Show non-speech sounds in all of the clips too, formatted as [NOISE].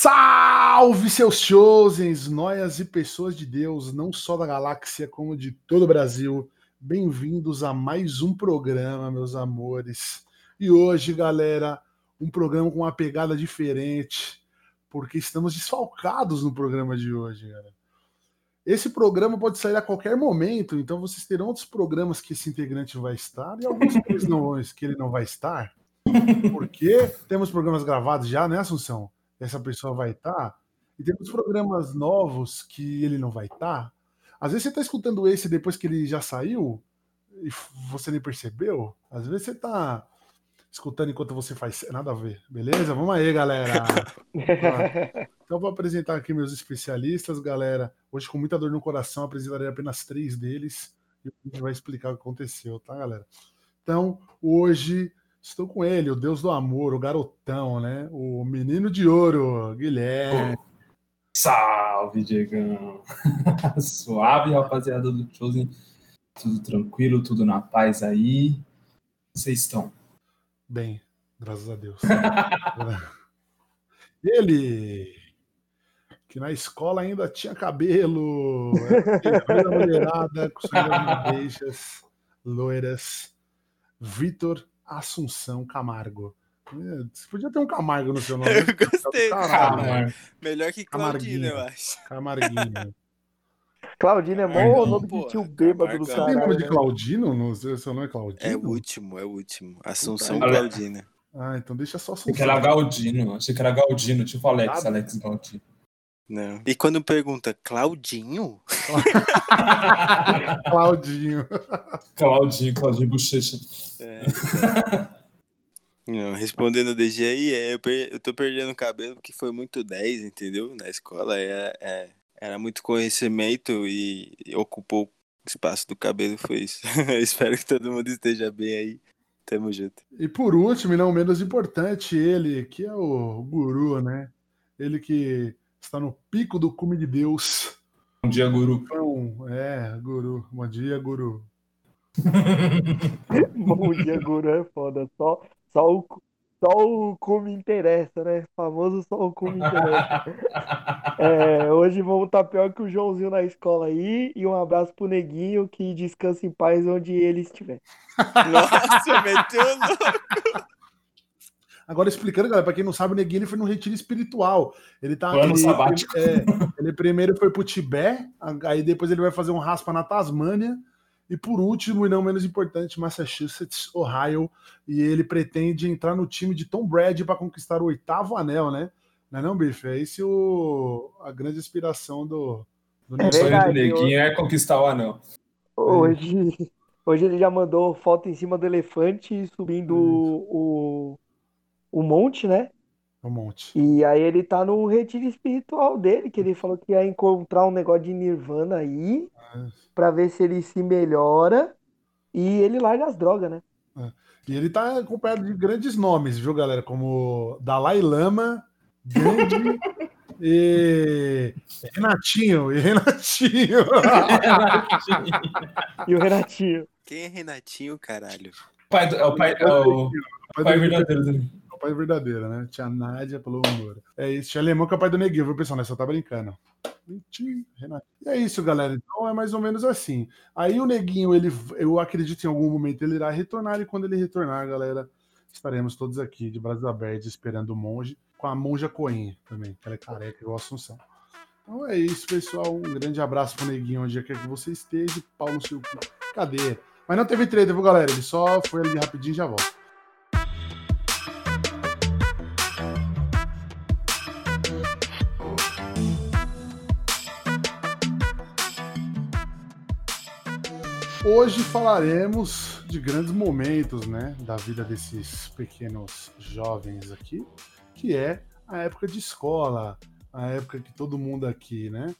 Salve seus chosens, noias e pessoas de Deus, não só da galáxia, como de todo o Brasil. Bem-vindos a mais um programa, meus amores. E hoje, galera, um programa com uma pegada diferente, porque estamos desfalcados no programa de hoje, galera. Esse programa pode sair a qualquer momento, então vocês terão outros programas que esse integrante vai estar e alguns que, não, que ele não vai estar. Porque temos programas gravados já, né, Assunção? Essa pessoa vai estar. Tá, e tem muitos programas novos que ele não vai estar. Tá. Às vezes você está escutando esse depois que ele já saiu e você nem percebeu. Às vezes você está escutando enquanto você faz. Nada a ver. Beleza? Vamos aí, galera. [LAUGHS] então vou apresentar aqui meus especialistas, galera. Hoje, com muita dor no coração, apresentarei apenas três deles e a gente vai explicar o que aconteceu, tá, galera? Então, hoje Estou com ele, o Deus do amor, o garotão, né? O menino de ouro, Guilherme. Salve, Diegão. [LAUGHS] Suave, rapaziada do Chosen. Tudo tranquilo, tudo na paz aí. Vocês estão? Bem, graças a Deus. [LAUGHS] ele, que na escola ainda tinha cabelo, era mulherada, com suas loiras. Vitor Assunção Camargo. Você podia ter um Camargo no seu nome. [LAUGHS] Eu gostei. Caralho, Melhor que Claudinho, eu acho. Camarguinho. [LAUGHS] Claudino é bom o nome de tio bêbado do cara. Você nome de? Claudino? Não, seu nome é Claudino? É o último, é o último. Assunção Puta, Claudina. Ah, então deixa só Assunção. Achei que era Galdino. Achei que era Galdino, tipo Alex, Alex Galdino. Não. E quando pergunta, Claudinho? [LAUGHS] Claudinho. Claudinho, Claudinho Bochecha. É. Não, respondendo o DG aí, é, eu, per, eu tô perdendo o cabelo porque foi muito 10, entendeu? Na escola é, é, era muito conhecimento e, e ocupou o espaço do cabelo, foi isso. [LAUGHS] Espero que todo mundo esteja bem aí. Tamo junto. E por último, e não menos importante, ele, que é o guru, né? Ele que está no pico do cume de Deus. Bom dia, guru. Então, é, guru. Bom dia, guru. [LAUGHS] Bom dia, guru é foda. Só, só, o, só o cume interessa, né? Famoso só o cume interessa. [LAUGHS] É, hoje vamos estar tá pior que o Joãozinho na escola aí. E um abraço pro Neguinho que descansa em paz onde ele estiver. [LAUGHS] Nossa, meteu louco. Agora, explicando, galera, pra quem não sabe, o Neguinho ele foi num retiro espiritual. Ele tá. Ano ele, sabático. É, ele primeiro foi pro Tibete, aí depois ele vai fazer um raspa na Tasmânia. E por último, e não menos importante, Massachusetts, Ohio. E ele pretende entrar no time de Tom Brady para conquistar o oitavo anel, né? Não é não, Bife? É esse o, a grande inspiração do, do é sonho do Neguinho é conquistar o anel. Hoje, hoje ele já mandou foto em cima do elefante subindo o, o monte, né? O monte. E aí ele tá no retiro espiritual dele, que ele falou que ia encontrar um negócio de nirvana aí, é. para ver se ele se melhora e ele larga as drogas, né? É. E ele tá acompanhado de grandes nomes, viu, galera? Como Dalai Lama, Gandhi [LAUGHS] e Renatinho. E Renatinho. e o Renatinho. Quem é Renatinho, caralho? Pai do, é o pai, é o, pai, pai verdadeiro dele pai verdadeira, né? Tia Nádia pelo amor. É isso, tia Alemão que é o pai do Neguinho, viu, pessoal? Né? Só tá brincando. E é isso, galera. Então é mais ou menos assim. Aí o Neguinho, ele, eu acredito em algum momento ele irá retornar, e quando ele retornar, galera, estaremos todos aqui de braços abertos esperando o monge, com a monja Coinha também, que ela é careca igual a Assunção. Então é isso, pessoal. Um grande abraço pro Neguinho, onde quer que você esteja. Pau no seu cu. Cadê? Mas não teve treta, viu, galera? Ele só foi ali rapidinho e já volta. Hoje falaremos de grandes momentos, né, da vida desses pequenos jovens aqui, que é a época de escola, a época que todo mundo aqui, né,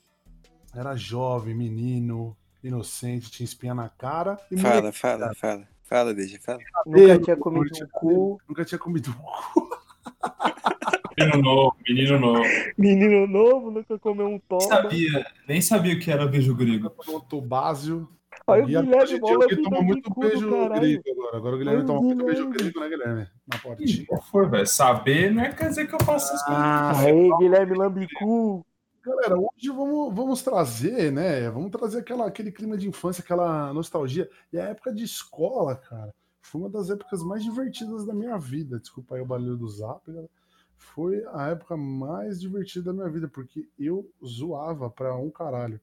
era jovem, menino, inocente, tinha espinha na cara. E fala, fala, fala, fala, deixa, fala. Nunca tinha comido um cu. Nunca tinha comido um cu. Menino novo, menino novo. Menino novo, nunca comeu um toba. Sabia, nem sabia o que era beijo grego. Um tubásio. Olha o Gui Guilherme, bola o toma muito beijo grego agora. Agora o Guilherme toma muito beijo grego, né, Guilherme? Na portinha. foi, velho? Saber não é quer dizer que eu faço essas coisas. Ah, Aí, Guilherme Lambicu. Galera, hoje vamos, vamos trazer, né? Vamos trazer aquela, aquele clima de infância, aquela nostalgia. E a época de escola, cara, foi uma das épocas mais divertidas da minha vida. Desculpa aí o barulho do zap, galera. Foi a época mais divertida da minha vida, porque eu zoava pra um caralho.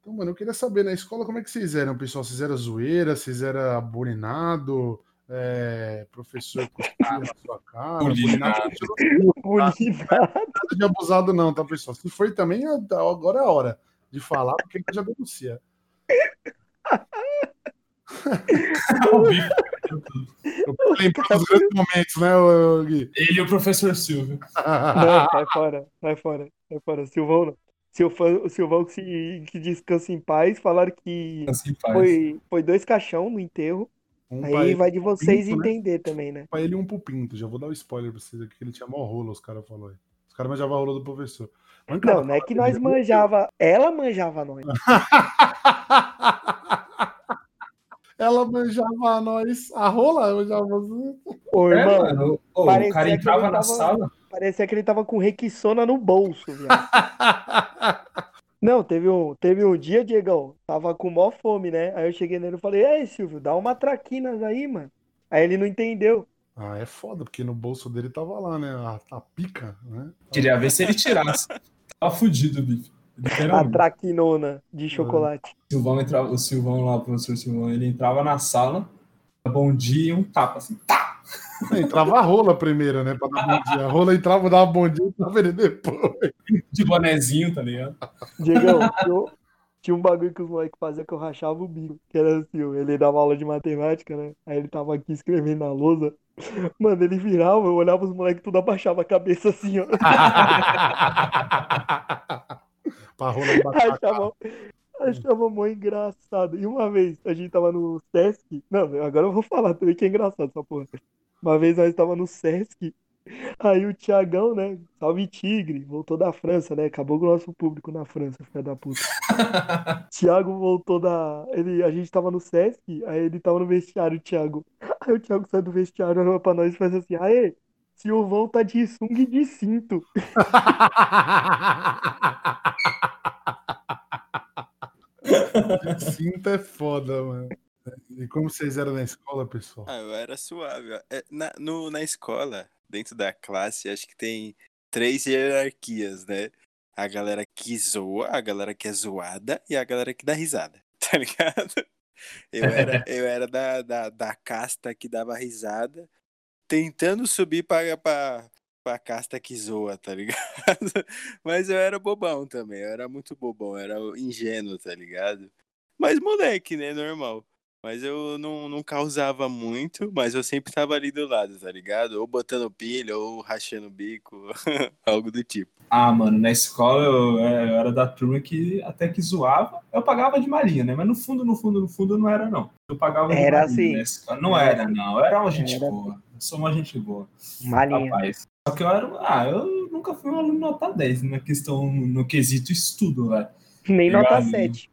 Então, mano, eu queria saber, na escola, como é que vocês eram, pessoal? Vocês eram zoeira? Vocês eram bulinado? É, professor cuspia na sua cara? Bulinado. Bulinado, Bonita. nada de abusado, não, tá, pessoal? Se foi também, agora é a hora de falar, porque ele já denuncia. Eu lembro dos grandes momentos, né, Gui? Ele e o professor Silvio. Não, sai fora, sai fora, sai fora. Silvão não. Silvão, o Silvão que, se, que descansa em paz, falaram que faz. foi, foi dois caixão no enterro. Um Aí ele, vai de vocês Pinto, né? entender também, né? pra ele um pro Pinto. Já vou dar o spoiler pra vocês aqui, que ele tinha mó rolo, os caras falaram aí. Os caras manjavam a rola do professor. Mas, cara, Não, não é que nós manjava, ela manjava nós. [LAUGHS] Ela manjava a nós. A rola manjava você. Ô, É, irmão, mano. Ô, o cara que entrava ele na tava- sala. parecia que ele tava com requissona no bolso, viado. [LAUGHS] Não, teve um, teve um dia, Diegão, tava com mó fome, né? Aí eu cheguei nele e falei, ei, Silvio, dá uma traquinas aí, mano. Aí ele não entendeu. Ah, é foda, porque no bolso dele tava lá, né? A, a pica, né? Queria ver se ele tirasse. [LAUGHS] Tava fudido, bicho. A traquinona de chocolate. O Silvão entrava, o Silvão lá, o professor Silvão, ele entrava na sala, bom dia e um tapa assim. Tá! Entrava a rola primeiro, né? Pra dar bom dia. A rola entrava, dava bom dia e tava ele depois. De bonezinho, tá ligado? Diegão, eu- tinha um bagulho que os moleques faziam que eu rachava o bico. Que era assim, ele dava aula de matemática, né? Aí ele tava aqui escrevendo na lousa. Mano, ele virava, eu olhava os moleques, tudo abaixava a cabeça assim, ó. [LAUGHS] pra rola bater a cara. Achava, achava mó engraçado. E uma vez, a gente tava no Sesc. Não, agora eu vou falar também que é engraçado essa porra. Uma vez nós tava no Sesc. Aí o Tiagão, né? Salve Tigre, voltou da França, né? Acabou com o nosso público na França, filha da puta. [LAUGHS] Thiago voltou da. Ele, a gente tava no Sesc, aí ele tava no vestiário, o Thiago. Aí o Thiago sai do vestiário, olha pra nós e faz assim: Aê, Silvão tá de sunga e de cinto. Cinta é foda, mano. E como vocês eram na escola, pessoal? Ah, eu era suave. É, Na, no, na escola, dentro da classe, acho que tem três hierarquias, né? A galera que zoa, a galera que é zoada e a galera que dá risada, [LAUGHS] tá ligado? Eu era, eu era da, da, da casta que dava risada, tentando subir pra, pra, pra casta que zoa, tá ligado? [LAUGHS] Mas eu era bobão também, eu era muito bobão, eu era ingênuo, tá ligado? Mas moleque, né? Normal. Mas eu não, não causava muito, mas eu sempre tava ali do lado, tá ligado? Ou botando pilha, ou rachando bico, [LAUGHS] algo do tipo. Ah, mano, na escola eu, é, eu era da turma que até que zoava. Eu pagava de malinha, né? Mas no fundo, no fundo, no fundo não era, não. Eu pagava de Era malinha assim. na escola. Não era, não. Eu era uma gente Era. boa. Eu sou uma gente boa. Malinha. Rapaz. Só que eu era. Ah, eu nunca fui um aluno nota 10 na questão, no quesito estudo, velho. Nem nota Obrigado. 7.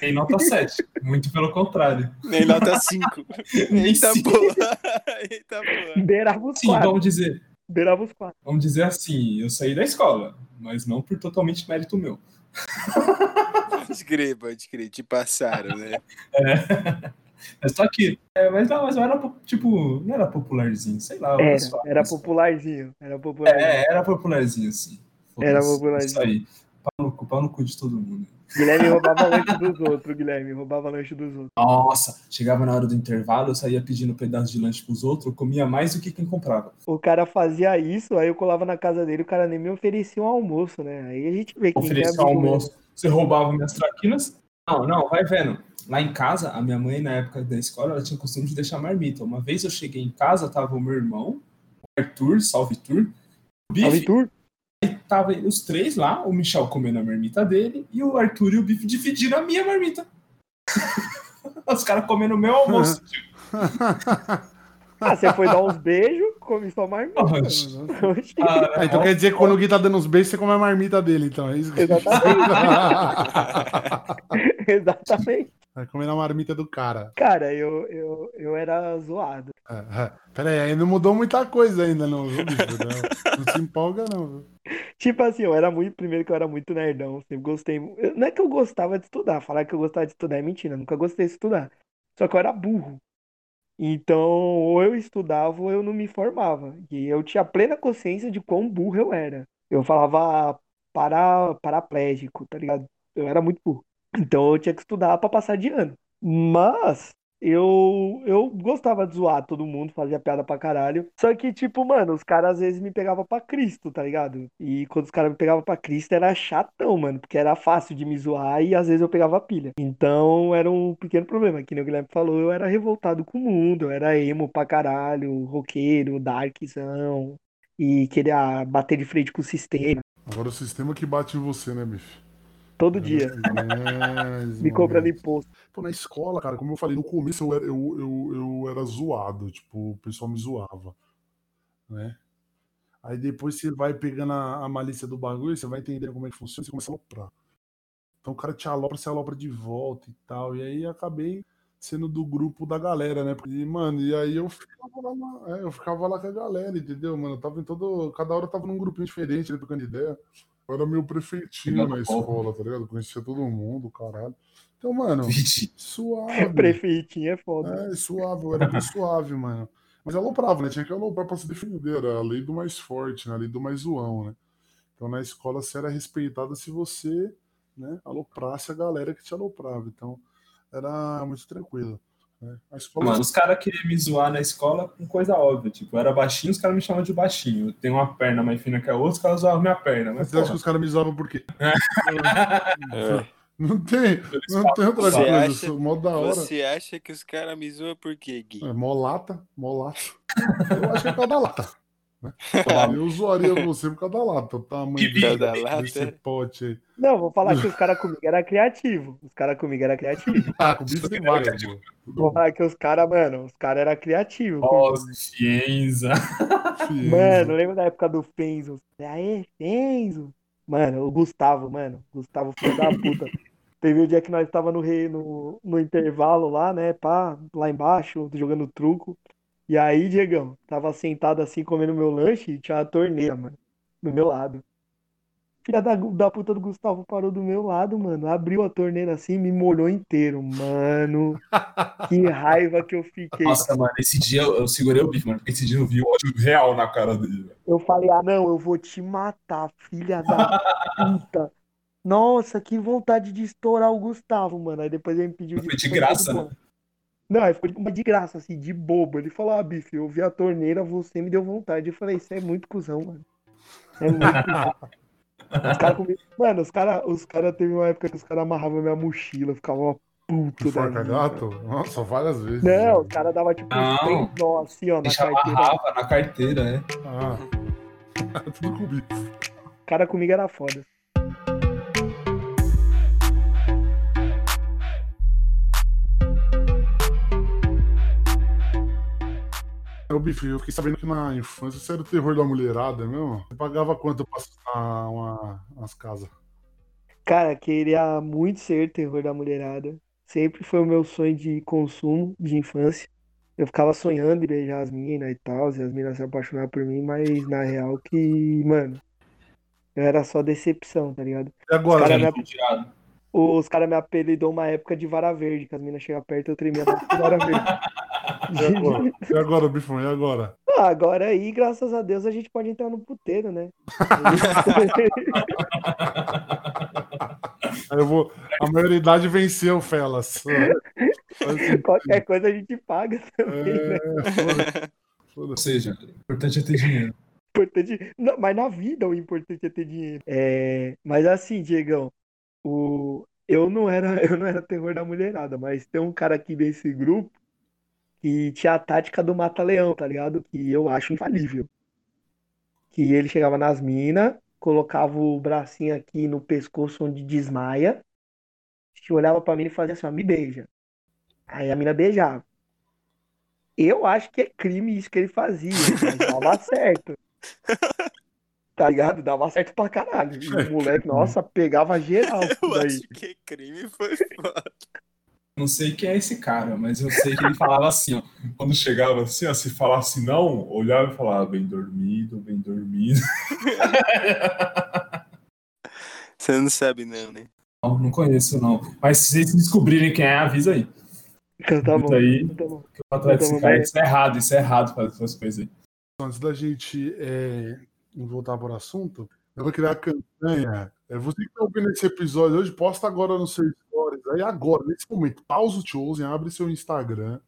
Tem nota 7. Muito pelo contrário. Nem nota 5. [LAUGHS] Eita Sim. porra! [LAUGHS] Eita porra! Beirava os Sim, quatro. vamos dizer. Beirava os quatro. Vamos dizer assim, eu saí da escola, mas não por totalmente mérito meu. Pode crer, pode crer, te passaram, né? [LAUGHS] É só que. É, mas não, mas eu era tipo. Não era popularzinho, sei lá. Era, pessoal- era popularzinho. Era popularzinho. É, era popularzinho, sim. Era popularzinho. Isso aí. Pau no, cu- pau no cu de todo mundo. Guilherme roubava lanche dos outros, Guilherme. Roubava lanche dos outros. Nossa, chegava na hora do intervalo, eu saía pedindo pedaço de lanche pros outros, eu comia mais do que quem comprava. O cara fazia isso, aí eu colava na casa dele, o cara nem me oferecia um almoço, né? Aí a gente vê que é Oferecia amigo almoço, você roubava minhas traquinas. Não, não, vai vendo. Lá em casa, a minha mãe, na época da escola, ela tinha o costume de deixar marmita. Uma vez eu cheguei em casa, tava o meu irmão, o Arthur, salve Tur, o. Bife, Vitor? tava os três lá, o Michel comendo a marmita dele e o Arthur e o Bife dividindo a minha marmita. [LAUGHS] Os caras comendo o meu almoço. [LAUGHS] Ah, você foi dar uns beijos, come sua marmita. Ah, Ah, então quer dizer que quando o Gui tá dando uns beijos, você come a marmita dele, então. É isso que Exatamente. [LAUGHS] Exatamente. Vai comer na marmita do cara. Cara, eu, eu, eu era zoado. É, é. Pera aí, ainda mudou muita coisa ainda, não, viu, bicho? Não, [LAUGHS] não se empolga, não, viu? Tipo assim, eu era muito. Primeiro que eu era muito nerdão. Sempre gostei. eu- Não é que eu gostava de estudar. Falar que eu gostava de estudar é mentira. Nunca gostei de estudar. Só que eu era burro. Então, ou eu estudava ou eu não me formava. E eu tinha plena consciência de quão burro eu era. Eu falava para, paraplégico, tá ligado? Eu era muito burro. Então eu tinha que estudar pra passar de ano. Mas eu, eu gostava de zoar todo mundo, fazia piada pra caralho. Só que, tipo, mano, os caras às vezes me pegavam pra Cristo, tá ligado? E quando os caras me pegavam pra Cristo era chatão, mano, porque era fácil de me zoar e às vezes eu pegava pilha. Então era um pequeno problema. Que nem o Guilherme falou, eu era revoltado com o mundo, eu era emo pra caralho, roqueiro, darkzão. E queria bater de frente com o sistema Agora o sistema que bate em você, né, bicho? Todo dia, Mas, [LAUGHS] me cobrando mano. imposto. Pô, na escola, cara, como eu falei, no começo eu era, eu, eu, eu era zoado, tipo, o pessoal me zoava, né? Aí depois você vai pegando a, a malícia do bagulho, você vai entendendo como é que funciona, você começa a aloprar. Então o cara te alopra, você alopra de volta e tal. E aí acabei sendo do grupo da galera, né? E, mano, e aí eu ficava lá, é, eu ficava lá com a galera, entendeu, mano? Eu tava em todo. Cada hora eu tava num grupinho diferente, né, trocando ideia. Eu era meu prefeitinho na escola, tá ligado? Conhecia todo mundo, caralho. Então, mano, suave. [LAUGHS] Prefeitinho é foda. É, suave, eu era bem suave, mano. Mas aloprava, né? Tinha que aloprar pra se defender. Era a lei do mais forte, né? A lei do mais zoão, né? Então na escola você era respeitado se você né, aloprasse a galera que te aloprava. Então era muito tranquilo. Né? Escola. Mano, os caras queriam me zoar na escola com coisa óbvia. Tipo, eu era baixinho, os caras me chamavam de baixinho. Eu tenho uma perna mais fina que a outra, os caras zoavam minha perna. Mas, Você acha que porra, os caras me zoavam por quê? [LAUGHS] É. Não tem, não tem outra Você coisa. acha- Isso, mó da hora. Você acha que os caras me zoam por quê, Gui? É, mó lata, mó lata. Eu acho que é por causa da lata. Tá Eu zoaria você por causa da lata. O tamanho desse, Da lata. desse pote aí. Não, vou falar que os caras comigo era criativo. Os caras comigo era criativo. [LAUGHS] Ah, com bicho tem várias, pô. Vou falar que os caras, mano, os caras eram criativos. Nossa. Fienzo. [LAUGHS] Mano, lembra da época do Fenzo? Aê, Fenzo. Mano, o Gustavo, mano. Gustavo, filho da puta. Teve o dia que nós tava no, re- no, no intervalo lá, né? Pá, lá embaixo, jogando truco. E aí, Diegão, tava sentado assim, comendo meu lanche e tinha uma torneira, mano, do meu lado. Filha da, da puta do Gustavo parou do meu lado, mano. Abriu a torneira assim e me molhou inteiro. Mano, que [LAUGHS] raiva que eu fiquei. Nossa, mano, esse dia eu, eu segurei o bife, mano, porque esse dia eu vi o ódio real na cara dele. Eu falei, ah, não, eu vou te matar, filha da puta. [LAUGHS] Nossa, que vontade de estourar o Gustavo, mano. Aí depois ele me pediu Foi de graça, bom. Não, aí ficou de, de graça, assim, de bobo. Ele falou, ah, bife, eu vi a torneira, você me deu vontade. Eu falei, isso é muito cuzão, mano. É muito cuzão. Os cara comi- Mano, os caras os cara teve uma época que os caras amarravam minha mochila, ficava puto da vida. gato? Nossa, várias vezes. Não, os caras davam tipo uns Não. três nó assim, ó, na Deixa carteira. amarrava na carteira, né? Ah. [LAUGHS] Tudo com bicho. O cara comigo era foda. Ô, Bife, eu fiquei sabendo que na infância você era o terror da mulherada mesmo. Você pagava quanto pra assustar uma, umas casas? Cara, queria muito ser terror da mulherada. Sempre foi o meu sonho de consumo de infância. Eu ficava sonhando em beijar as minas e tal, e as minas se apaixonavam por mim, mas na real que, mano, eu era só decepção, tá ligado? E agora? Cara, né? minha- Tirado. Os caras me apelidou uma época de vara verde, que as minas chegavam perto eu tremia vara [LAUGHS] E agora? E agora, Bifão? E agora? Ah, agora aí, graças a Deus, a gente pode entrar no puteiro, né? Aí [LAUGHS] eu vou. A maioridade venceu, Felas. Qualquer coisa a gente paga também, né? É, foda- Ou seja, o importante é ter dinheiro. importante. Não, mas na vida o importante é ter dinheiro. É, mas assim, Diegão, o, eu não era, [LAUGHS] eu não era terror da mulherada, mas tem um cara aqui desse grupo que tinha a tática do mata-leão, tá ligado? Que eu acho infalível. Que ele chegava nas minas, colocava o bracinho aqui no pescoço onde desmaia, olhava pra mim e fazia assim, ó, me beija. Aí a mina beijava. Eu acho que é crime isso que ele fazia, dava [LAUGHS] certo. Tá ligado? Dava certo pra caralho. E o moleque, nossa, pegava geral [LAUGHS] Eu daí. acho que crime foi foda. Não sei quem é esse cara, mas eu sei que ele falava assim, ó. Quando chegava assim, ó, se falasse não, olhava e falava, bem dormido, bem dormido. [LAUGHS] Você não sabe, não, né? Não, não conheço, não. Mas se vocês descobrirem quem é, avisa aí. Então tá bom. Aí. Então tá bom. que eu desse Então, cara. vai- Isso é errado, isso é errado fazer essas coisas aí. Antes da gente é, voltar para o assunto, eu vou criar a campanha. É, você que está ouvindo esse episódio hoje, posta agora no seu stories. Aí agora, nesse momento, pausa o Chosen, abre seu Instagram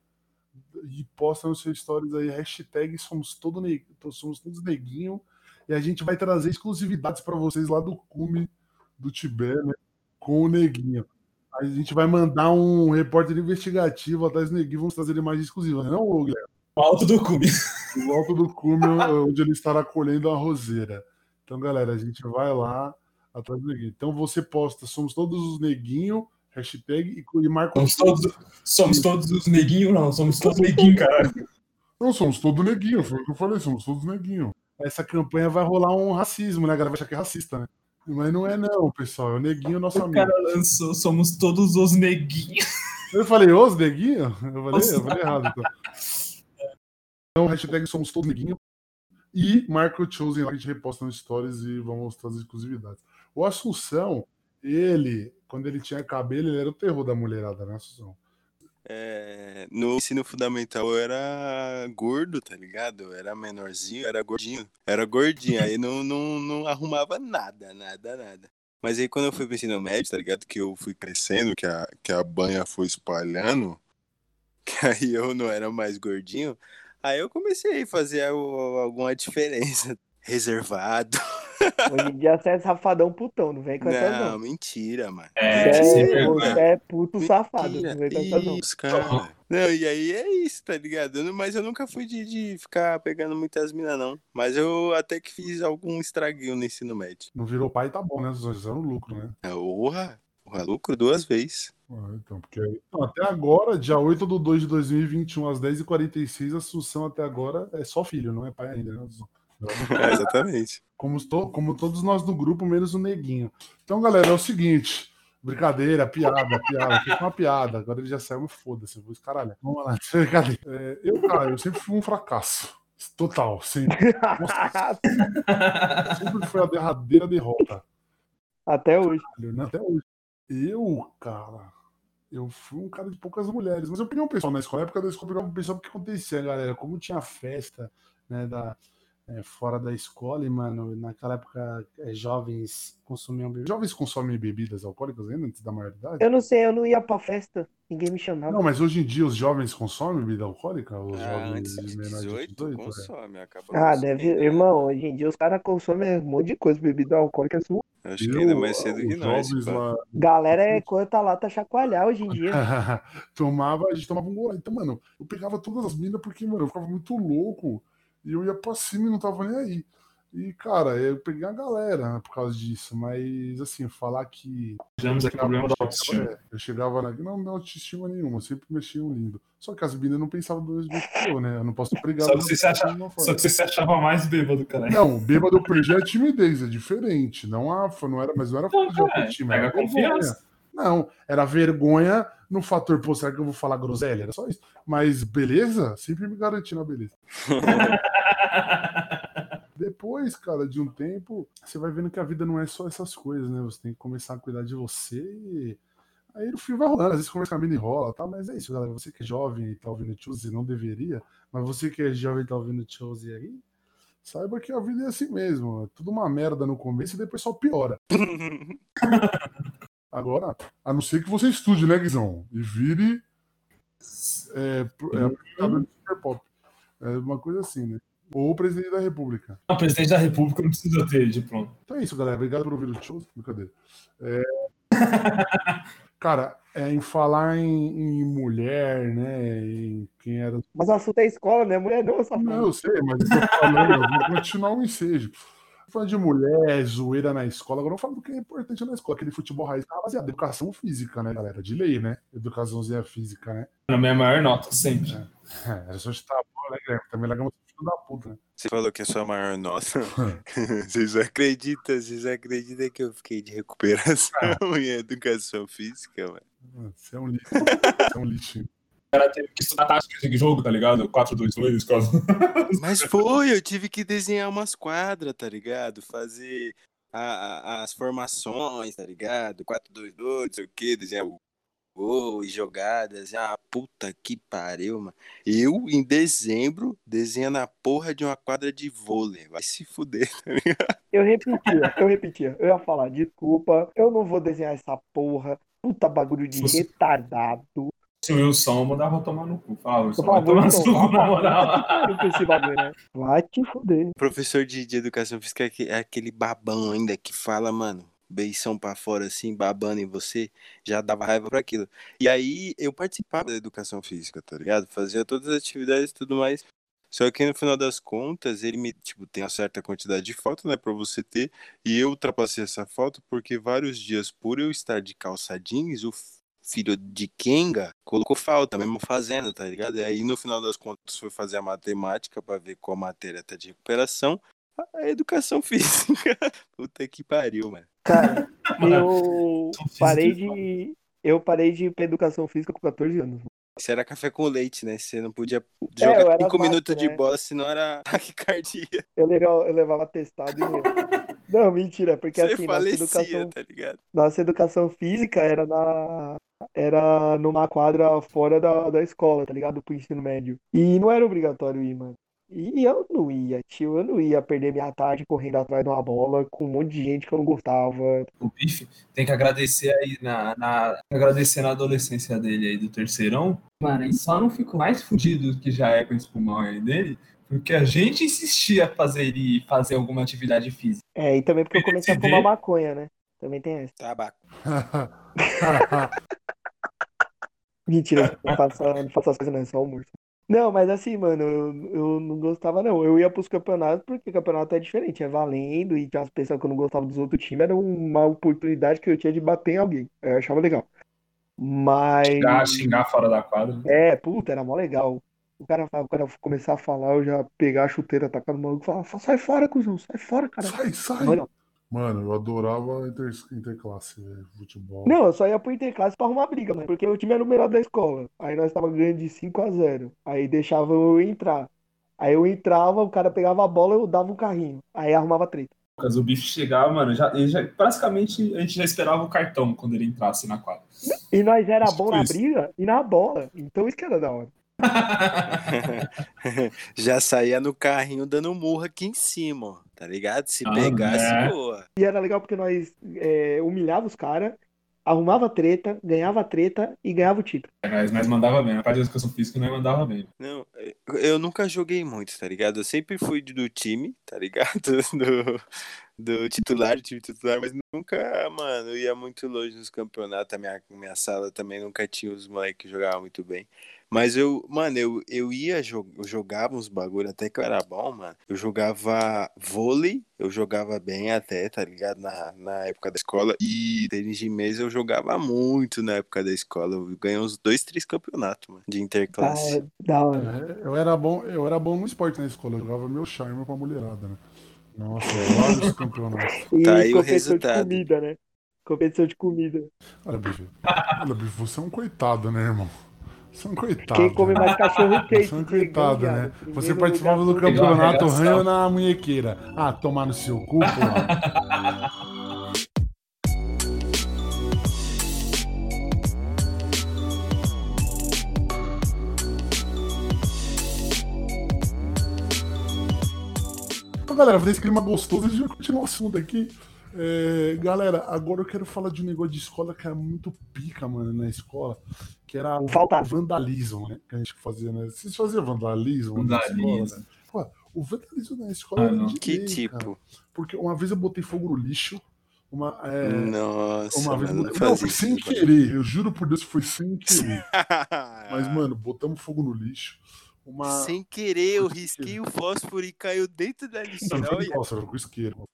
e posta no seu stories aí, hashtag somos, todo ne- somos todos neguinho. E a gente vai trazer exclusividades para vocês lá do Cume, do Tibé, né? Com o neguinho. A gente vai mandar um repórter investigativo atrás do neguinho, vamos trazer imagens exclusivas, não, ô, Guilherme? O alto do cume. no alto do cume, onde ele estará colhendo a roseira. Então, galera, a gente vai lá atrás do neguinho. Então, você posta, somos todos os neguinho, hashtag, e, e marca Somos todos, somos todos os neguinhos, não. Somos todos neguinhos, caralho. Não, somos todos neguinho, foi o que eu falei, somos todos neguinho. Essa campanha vai rolar um racismo, né? A galera vai achar que é racista, né? Mas não é não, pessoal, é o neguinho nosso O amigo. cara lançou, somos todos os neguinhos. Eu falei, os neguinho? Eu falei, eu falei errado, então. Então, hashtag somos todos neguinho. E marca o Chosen lá, que a gente reposta no Stories e vamos trazer exclusividades. O Assunção, ele, quando ele tinha cabelo, ele era o terror da mulherada, né, Assunção? É, no ensino fundamental eu era gordo, tá ligado? Eu era menorzinho, era gordinho. Era gordinho, aí não, [LAUGHS] não, não arrumava nada, nada, nada. Mas aí quando eu fui pro ensino médio, tá ligado? Que eu fui crescendo, que a, que a banha foi espalhando, [LAUGHS] que aí eu não era mais gordinho, aí eu comecei a fazer alguma diferença. [LAUGHS] Reservado. Hoje em dia você é safadão putão, não vem com essa Não, não. mentira, mano. É, Você é, você é puto safado, Mentira. não vem com essa não. Isso, cara. Não, e aí é isso, tá ligado? Eu não- mas eu nunca fui de, de ficar pegando muitas minas, não. Mas eu até que fiz algum estraguinho no ensino médio. Não virou pai, tá bom, né? Vocês fizeram lucro, né? É, Porra, porra, lucro duas vezes. Ah, então, porque aí- então, até agora, dia 8 de 2 de 2021, às 10h46, a Assunção até agora é só filho, não é pai ainda, né? É, exatamente. Como, to- como todos nós do grupo, menos o Neguinho. Então, galera, é o seguinte. Brincadeira, piada, piada. Fica uma piada. Agora ele já saiu, mas foda-se. Eu vou escaralhar. Vamos lá. [LAUGHS] Brincadeira. É, eu, cara, eu sempre fui um fracasso. Total, sempre. [LAUGHS] Sempre foi a derradeira derrota. Até hoje. né? Até hoje. Eu, cara, eu fui um cara de poucas mulheres. Mas eu peguei um pessoal na escola. Na época da escola, eu pegava um pessoal porque acontecia, galera. Como tinha festa, né, da, é, fora da escola, e, mano, naquela época, é, jovens consumiam bebidas. Jovens consomem bebidas alcoólicas ainda antes da maioridade? Eu não sei, eu não ia pra festa, ninguém me chamava. Não, mas hoje em dia os jovens consomem bebida alcoólica? Os Ah, jovens antes de menores 18, é. consome, acaba Ah, deve. Irmão, hoje em dia os caras consomem um monte de coisa, bebida alcoólica. Assim. Eu Acho que Eu, ainda mais cedo que nós. lá, Galera é quanta lata chacoalhar hoje em dia. [LAUGHS] tomava, a gente tomava um gole. Então, mano, eu pegava todas as minas porque, mano, eu ficava muito louco e eu ia pra cima e não tava nem aí. E, cara, eu peguei a galera né, por causa disso, mas, assim, falar que. Tivemos aqui problema da eu autoestima. chegava, é, eu chegava na. Não, não autoestima nenhuma, sempre mexiam lindo. Só que as minas não pensavam do mesmo que eu, né? Eu não posso pregar. Só que você se acha-. Só que você se achava mais bêbado, cara. Não, bêbado eu perdi a timidez, é diferente. Não, a, não era, mas não era Não, de autoestima. pega Era confiança. vergonha. Não, era vergonha no fator, pô, será que eu vou falar groselha? Era só isso. Mas beleza, sempre me garanti na beleza. [LAUGHS] Depois, cara, de um tempo, você vai vendo que a vida não é só essas coisas, né? Você tem que começar a cuidar de você e. Aí o fio vai rolando, às vezes conversa com a mina e rola, tá? Mas é isso, galera. Você que é jovem e tá ouvindo Tuesday, não deveria, mas você que é jovem e tá ouvindo Tuesday aí, saiba que a vida é assim mesmo. É tudo uma merda no começo e depois só piora. [LAUGHS] Agora, a não ser que você estude, né, Guizão? E vire é, é, Super Pop. É uma coisa assim, né? Ou presidente da República. O presidente da República não precisa ter de pronto. Então é isso, galera. Obrigado por ouvir o show. Brincadeira. É, [LAUGHS] Cara, é, em falar em, em mulher, né? Em quem era. Mas o assunto é escola, né? Mulher não, safado. Não, eu sei, mas eu tô falando, eu vou continuar o ensejo. Falando de mulher, zoeira na escola, agora eu falo do que é importante na escola, aquele futebol raiz, tá baseado em educação física, né, galera? De lei, né? Educaçãozinha física, né? Na minha maior nota, sempre. É, era só chutar a bola, né, Guilherme? Também largamos filho da puta, né? Você falou que é sua maior nota. [LAUGHS] Vocês acreditam, vocês acreditam que eu fiquei de recuperação [LAUGHS] em educação física, mano? Você é um lixo. Você é um lixinho. O cara teve que estudar tática de jogo, tá ligado? 4-2-2, caso. [LAUGHS] Mas foi, eu tive que desenhar umas quadras, tá ligado? Fazer a- a- as formações, tá ligado? 4-2-2, não sei o que, desenhar o gol e jogadas. Ah, puta que pariu, mano. Eu, em dezembro, desenhando a porra de uma quadra de vôlei. Vai se fuder, tá ligado? Eu repetia, eu repetia. Eu ia falar, desculpa, eu não vou desenhar essa porra. Puta bagulho de Você- retardado. Se o Wilson mandava tomar no cu. Fala, Wilson, vai tomar no cu, na moral. [LAUGHS] né? Vai te fuder. Professor de, de educação física é é aquele babão ainda que fala, mano, beição pra fora assim, babando em você, já dava raiva pra aquilo. E aí eu participava da educação física, tá ligado? Fazia todas as atividades e tudo mais. Só que no final das contas, ele me, tipo, tem uma certa quantidade de foto, né, pra você ter, e eu ultrapassei essa foto porque vários dias, por eu estar de calça jeans, o filho de Kenga colocou falta, mesmo fazendo, tá ligado? E aí no final das contas foi fazer a matemática pra ver qual matéria tá de recuperação, a educação [LAUGHS] física. Puta que pariu, mano. Cara, [LAUGHS] eu parei é de. Eu parei de ir pra educação física com 14 anos. Isso era café com leite, né? Você não podia eu jogar era 5 básico, minutos de né? bola, senão era [LAUGHS] taquicardia. Eu levava, eu levava testado e. Não, mentira, porque Você assim, nossa falecia, educação, tá ligado? nossa educação física era na. Era numa quadra fora da, da escola, tá ligado? Pro ensino médio. E não era obrigatório ir, mano. E eu não ia, tio. Eu não ia perder minha tarde correndo atrás de uma bola com um monte de gente que eu não gostava. O Bife tem que agradecer aí na, na agradecer na adolescência dele aí do terceirão. Mano, e só não fico mais fudido que já é com esse pulmão aí dele, porque a gente insistia fazer ele fazer alguma atividade física. É, e também porque eu comecei a fumar maconha, né? Também tem essa. Tabaco. [LAUGHS] Mentira, não faço, não faço as coisas não, é só humor. Não, mas assim, mano, eu, eu não gostava não. Eu ia pros campeonatos porque campeonato é diferente, é valendo e as pessoas que eu não gostava dos outros times, era uma oportunidade que eu tinha de bater em alguém. Eu achava legal. Mas Xingar, xingar fora da quadra. é, puta, era mó legal. O cara, o cara começar a falar, eu já pegar a chuteira, tacar no maluco e falar, sai fora, cuzão, sai fora, cara. sai, sai. Não, não. Mano, eu adorava inter, interclasse, velho, futebol. Não, eu só ia pro interclasse pra arrumar briga, mano. Porque o time era o melhor da escola. Aí nós tava ganhando de 5 a 0 Aí deixava eu entrar. Aí eu entrava, o cara pegava a bola, eu dava um carrinho. Aí arrumava treta. Mas o Bife chegava, mano, já, ele já, basicamente a gente já esperava o cartão quando ele entrasse na quadra. E nós era Isso, bom na isso. briga e na bola. Então isso que era da hora. [LAUGHS] Já saía no carrinho dando murro aqui em cima, ó, tá ligado? Se Ah, pegasse, né? boa. E era legal porque nós é, humilhava os caras, arrumava treta, ganhava treta e ganhava o título. Mas, mas mandava bem, na parte da educação física nós mandava bem. Não, eu- eu nunca joguei muito, tá ligado? Eu sempre fui do time, tá ligado? [LAUGHS] Do, do titular, do time titular, mas nunca, mano, ia muito longe nos campeonatos. A minha, minha sala também nunca tinha os moleques que jogavam muito bem. Mas eu, mano, eu, eu ia, jo- eu jogava uns bagulho até que eu era bom, mano. Eu jogava vôlei, eu jogava bem até, tá ligado? Na, na época da escola. E tênis de mesa eu jogava muito na época da escola. Eu ganhei uns dois, três campeonatos, mano, de interclasse. é da hora. É, eu era bom, eu era bom no esporte na escola, eu jogava meu charme pra mulherada, né? Nossa, vários campeonatos. [LAUGHS] E Tá aí o competição de resultado. comida, né? Competição de comida. Olha, bicho. Olha, bicho, você é um coitado, né, irmão? Você é um coitado. Quem come mais cachorro quente? Você é um Diegão, coitado, viado. né? Você participava do campeonato ranho na munhequeira. Ah, tomar no seu cu, pô. Então, galera, desse clima gostoso, a gente vai continuar o assunto aqui. É, galera, agora eu quero falar de um negócio de escola que era muito pica, mano, na escola, que era o Falta. vandalismo, né? Que a gente fazia, né? Vocês faziam vandalismo, na escola? Vandalismo. né? Pô, o vandalismo na escola Ah, era de Que lei, tipo? cara. Porque uma vez eu botei fogo no lixo, uma, é, Nossa, uma vez eu mano, botei... não foi isso, sem mano. querer, eu juro por Deus que foi sem [LAUGHS] querer. Mas, Ah, mano, botamos fogo no lixo. Uma... Sem querer, eu risquei o fósforo e caiu dentro da lixeira. não foi nossa, era com isqueiro.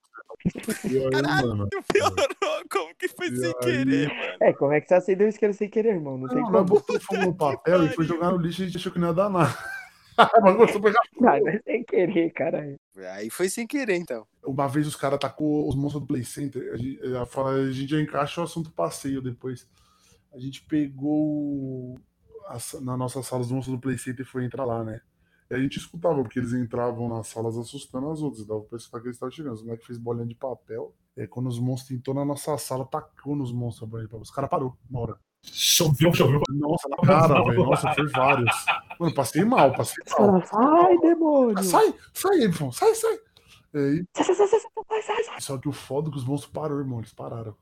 Mano, [LAUGHS] piorou. Como que foi E sem aí? querer, mano? É, como é que você acendeu o isqueiro sem querer, irmão? Não tem Não, nós como. botamos fogo no papel e foi jogar no lixo e a gente achou que não ia dar nada. Mas começou a pegar Não, não é sem querer, caralho. Aí foi sem querer, então. Uma vez os caras atacou os monstros do Play Center, a gente, a, gente já encaixa o assunto passeio depois. a gente pegou a- na nossa sala os monstros do Playcenter e foi entrar lá, né? E a gente escutava, porque eles entravam nas salas assustando as outras, dava pra pensar que eles estavam chegando. Os moleques fez bolinha de papel. E aí, quando os monstros entrou na nossa sala, tacou nos monstros a bolinha de papel. Os caras parou na hora. Choveu, choveu. Nossa, na cara, velho. Nossa, foi vários. Mano, passei mal, passei Os mal. caras, sai, demônio! Sai, sai, Edson, sai, sai. E aí, Sai, sai, sai, sai, sai, sai, sai. só que o foda é que os monstros pararam, irmão. Eles pararam.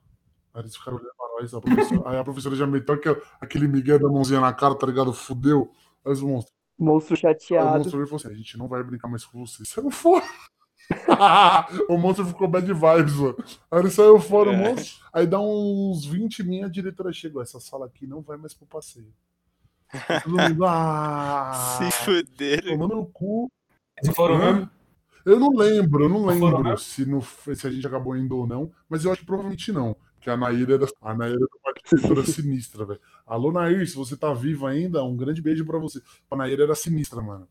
Aí eles ficaram olhando pra nós. A professora, aí a professora já meteu aquele, aquele migué da mãozinha na cara, tá ligado? Fudeu. Aí os monstros. Monstro Aí o chateado. monstro veio e falou assim: a gente não vai brincar mais com você. Saiu fora. [LAUGHS] o monstro ficou bad vibes, mano. Aí ele saiu fora, o É. monstro. Aí dá uns 20 minha a diretora chegou. Essa sala aqui não vai mais pro passeio. Todo mundo, ah, [LAUGHS] Se fuderam. tomando no cu. Eles foram mesmo? Eu não lembro, eu não lembro se, no, se a gente acabou indo ou não, mas eu acho que provavelmente não. Porque a Nair era, a Nair era uma diretora [LAUGHS] sinistra, velho. Alô, Nair, se você tá vivo ainda, um grande beijo pra você. A Nair era sinistra, mano.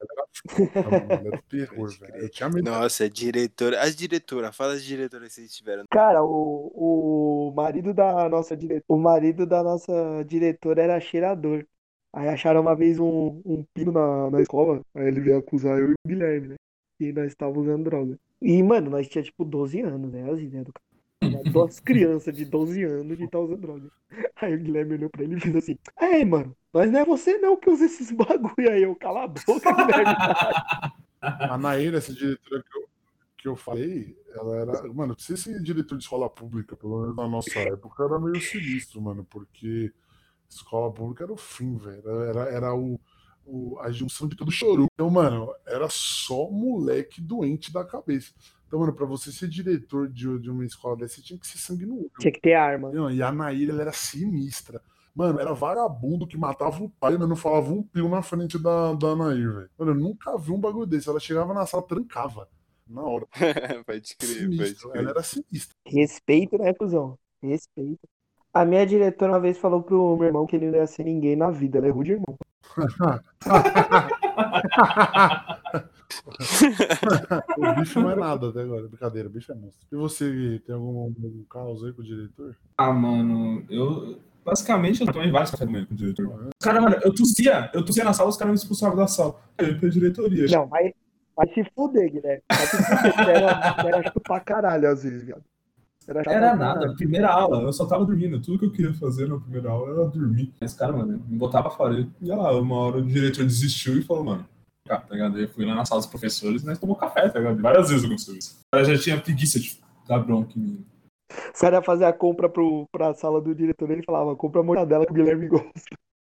Ela era, mano, ela era [LAUGHS] terror, velho. crer. Eu tinha medo. Nossa, é diretora. As diretoras, fala as diretoras que vocês tiveram. Cara, o, o marido da nossa diretora, o marido da nossa diretora era cheirador. Aí acharam uma vez um, um pino na, na escola, aí ele veio acusar eu e o Guilherme, né? E nós estávamos usando droga. E, mano, nós tinha tipo 12 anos, né? As ideias do cara. Duas crianças de 12 anos de estar usando droga. Aí o Guilherme olhou pra ele e fez assim: Ei, mano, mas não é você não que usa esses bagulho aí. Eu, cala a boca, Guilherme. [LAUGHS] A Nair, essa diretora que eu, que eu falei, ela era. Mano, se diretor de escola pública, pelo menos na nossa época, era meio sinistro, mano, porque escola pública era o fim, velho. Era, era o, a junção de todo chorume. Então, mano, era só moleque doente da cabeça. Então, mano, pra você ser diretor de, de uma escola dessa, você tinha que ser sangue no olho. Tinha que ter arma. Não, e a Nair, ela era sinistra. Mano, era vagabundo que matava o pai, mas não falava um pio na frente da, da Nair, velho. Mano, eu nunca vi um bagulho desse. Ela chegava na sala, trancava. Na hora. [LAUGHS] pode crer, pode Sinistro. Ela crer. era sinistra. Respeito, né, cuzão? Respeito. A minha diretora uma vez falou pro meu irmão que ele não ia ser ninguém na vida. Ela é rude, de irmão. [LAUGHS] o bicho não é nada até agora. Brincadeira, o bicho é monstro. E você, tem algum, algum caos aí com o diretor? Ah, mano, eu. Basicamente, eu tomei vários cafés com o diretor. Cara, mano, eu tossia, eu tossia na sala, os caras me expulsavam da sala. Aí eu ia pra diretoria. Não, vai, vai se fuder, Guilherme. Vai se fuder. [LAUGHS] Era, era pra caralho às vezes, viado. Era Era nada, primeira aula, eu só tava dormindo. Tudo que eu queria fazer na primeira aula era dormir. Mas, cara, mano, me botava fora. E lá, uma hora o diretor desistiu e falou, mano, cá, tá ligado? Eu fui lá na sala dos professores e nós tomamos café, tá ligado? Várias vezes aconteceu isso. O cara já tinha preguiça de dar bronca em mim. Os caras iam fazer a compra pro, pra sala do diretor, ele falava, compra a mortadela que o Guilherme gosta.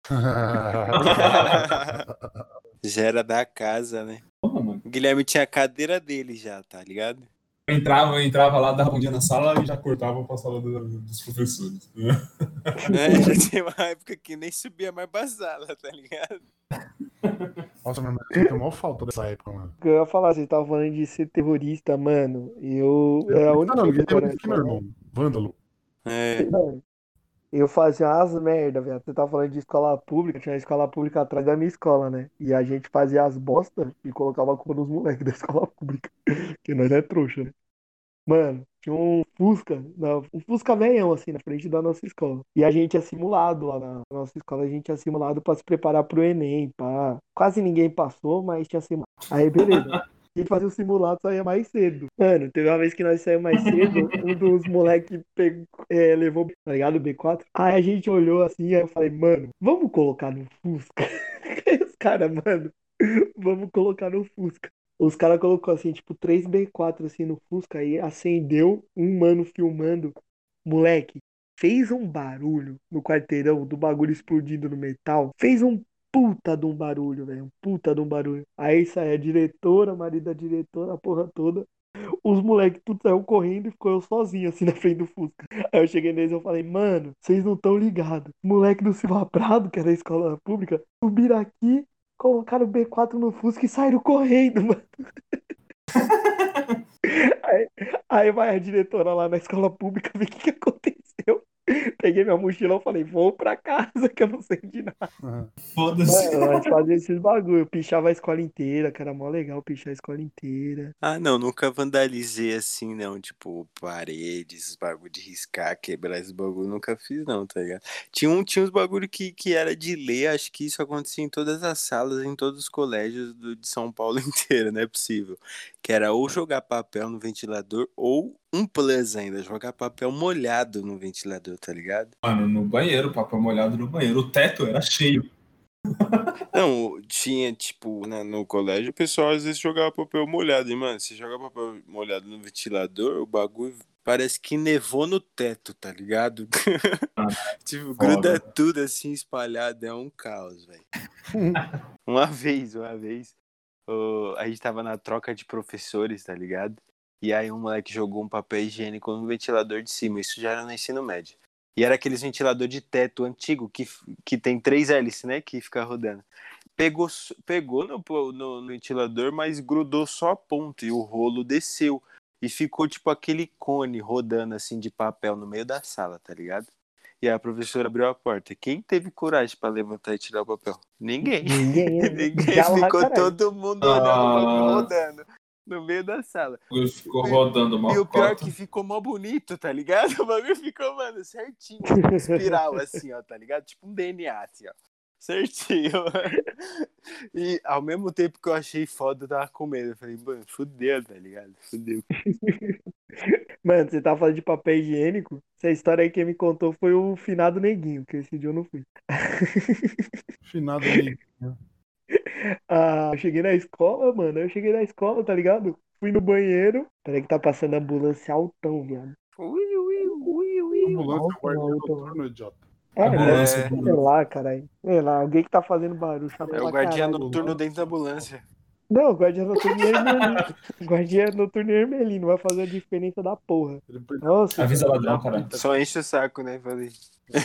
[LAUGHS] Já era da casa, né? O Guilherme tinha a cadeira dele já, tá ligado? Eu entrava, eu entrava lá, dava um dia na sala e já cortava pra sala do- dos professores. É, [LAUGHS] já tinha uma época que nem subia mais pra sala, tá ligado? Nossa, mano, eu tenho maior falta dessa época, mano. Eu ia falar, você tava falando de ser terrorista, mano. Eu. É a única não, aqui, meu irmão. Vândalo. É. Mano, eu fazia as merda, velho. Você tava falando de escola pública, tinha escola pública atrás da minha escola, né? E a gente fazia as bosta e colocava a culpa nos moleques da escola [LAUGHS] pública. Que nós é trouxa, né? Mano, tinha um Fusca, um Fusca velhão, assim, na frente da nossa escola. E a gente é simulado lá na nossa escola, a gente é simulado pra se preparar pro Enem, pá. Quase ninguém passou, mas tinha simulado. Aí, beleza. [LAUGHS] Gente fazia o simulado, saía mais cedo. Mano, teve uma vez que nós saímos mais cedo, um dos moleques é, levou, tá ligado, o B4. Aí a gente olhou assim, aí eu falei, mano, vamos colocar no Fusca. [LAUGHS] Os caras, mano, vamos colocar no Fusca. Os caras colocou assim, tipo, 3 B4 assim no Fusca, aí acendeu, um mano filmando. Moleque, fez um barulho no quarteirão do bagulho explodindo no metal. Fez um puta de um barulho, velho. Um puta de um barulho. Aí sai a diretora, marido da diretora, a porra toda. Os moleques tudo saiu correndo e ficou eu sozinho assim [LAUGHS] na frente do Fusca. Aí eu cheguei neles e eu falei, mano, vocês não estão ligados. Moleque do Silva Prado, que era escola pública, subiram aqui, colocaram o B4 no Fusca e saíram correndo, [LAUGHS] mano. [LAUGHS] Aí, aí vai a diretora lá na escola pública ver o que, que aconteceu. Peguei minha mochila e falei, vou pra casa, [LAUGHS] que eu não sei de nada. Aham. Foda-se. Nós fazíamos esses bagulho. Eu pichava a escola inteira, que era mó legal pichar a escola inteira. Ah, não, nunca vandalizei assim, não. Tipo, paredes, esses bagulho de riscar, quebrar esses bagulho, nunca fiz, não, tá ligado? Tinha, um, tinha uns bagulho que, que era de ler, acho que isso acontecia em todas as salas, em todos os colégios do, de São Paulo [LAUGHS] inteiro, não é possível. Que era ou jogar papel no ventilador, ou um plus ainda, jogar papel molhado no ventilador, tá ligado? Mano, no banheiro, papel molhado no banheiro. O teto era cheio. Não, tinha, tipo, na- no colégio, o pessoal às vezes jogava papel molhado. E, mano, você joga papel molhado no ventilador, o bagulho parece que nevou no teto, tá ligado? Ah, [LAUGHS] tipo, foda. gruda tudo assim espalhado, é um caos, velho. [LAUGHS] Uma vez, uma vez, ô, a gente tava na troca de professores, tá ligado? E aí um moleque jogou um papel higiênico no ventilador de cima, isso já era no ensino médio. E era aqueles ventilador de teto antigo que, que tem três hélices, né? Que fica rodando. Pegou, pegou no, no- no ventilador, mas grudou só a ponta e o rolo desceu. E ficou tipo aquele cone rodando assim de papel no meio da sala, tá ligado? E a professora abriu a porta. Quem teve coragem pra levantar e tirar o papel? Ninguém. Ninguém. [LAUGHS] Ninguém ficou caralho. todo mundo olhando o bagulho Ah. rodando no meio da sala. O bagulho ficou rodando mal. E o pior é que ficou mó bonito, tá ligado? [LAUGHS] O bagulho ficou, mano, certinho. [LAUGHS] Espiral, assim, ó, tá ligado? Tipo um DNA, assim, ó. Certinho. E ao mesmo tempo que eu achei foda, eu tava com medo. Eu falei, mano, fudeu, tá ligado? Fudeu. Mano, você tava falando de papel higiênico? Essa história aí quem me contou foi o finado neguinho, que esse dia eu não fui. [LAUGHS] Finado aí. Ah, eu cheguei na escola, mano. Eu cheguei na escola, tá ligado? Fui no banheiro. Peraí que tá passando ambulância altão, viado. Ui, ui, ui, ui. Ambulância, guarda noturno, idiota. É, deve- sei lá, caralho. Sei lá, alguém que tá fazendo barulho. É o guardião noturno dentro da ambulância. Não, o guardiã noturno é Hermelino. guardiã noturno é Hermelino. Vai fazer a diferença da porra. Ele Nossa, Avisa ladrão, cara. Só enche o saco, né? Falei.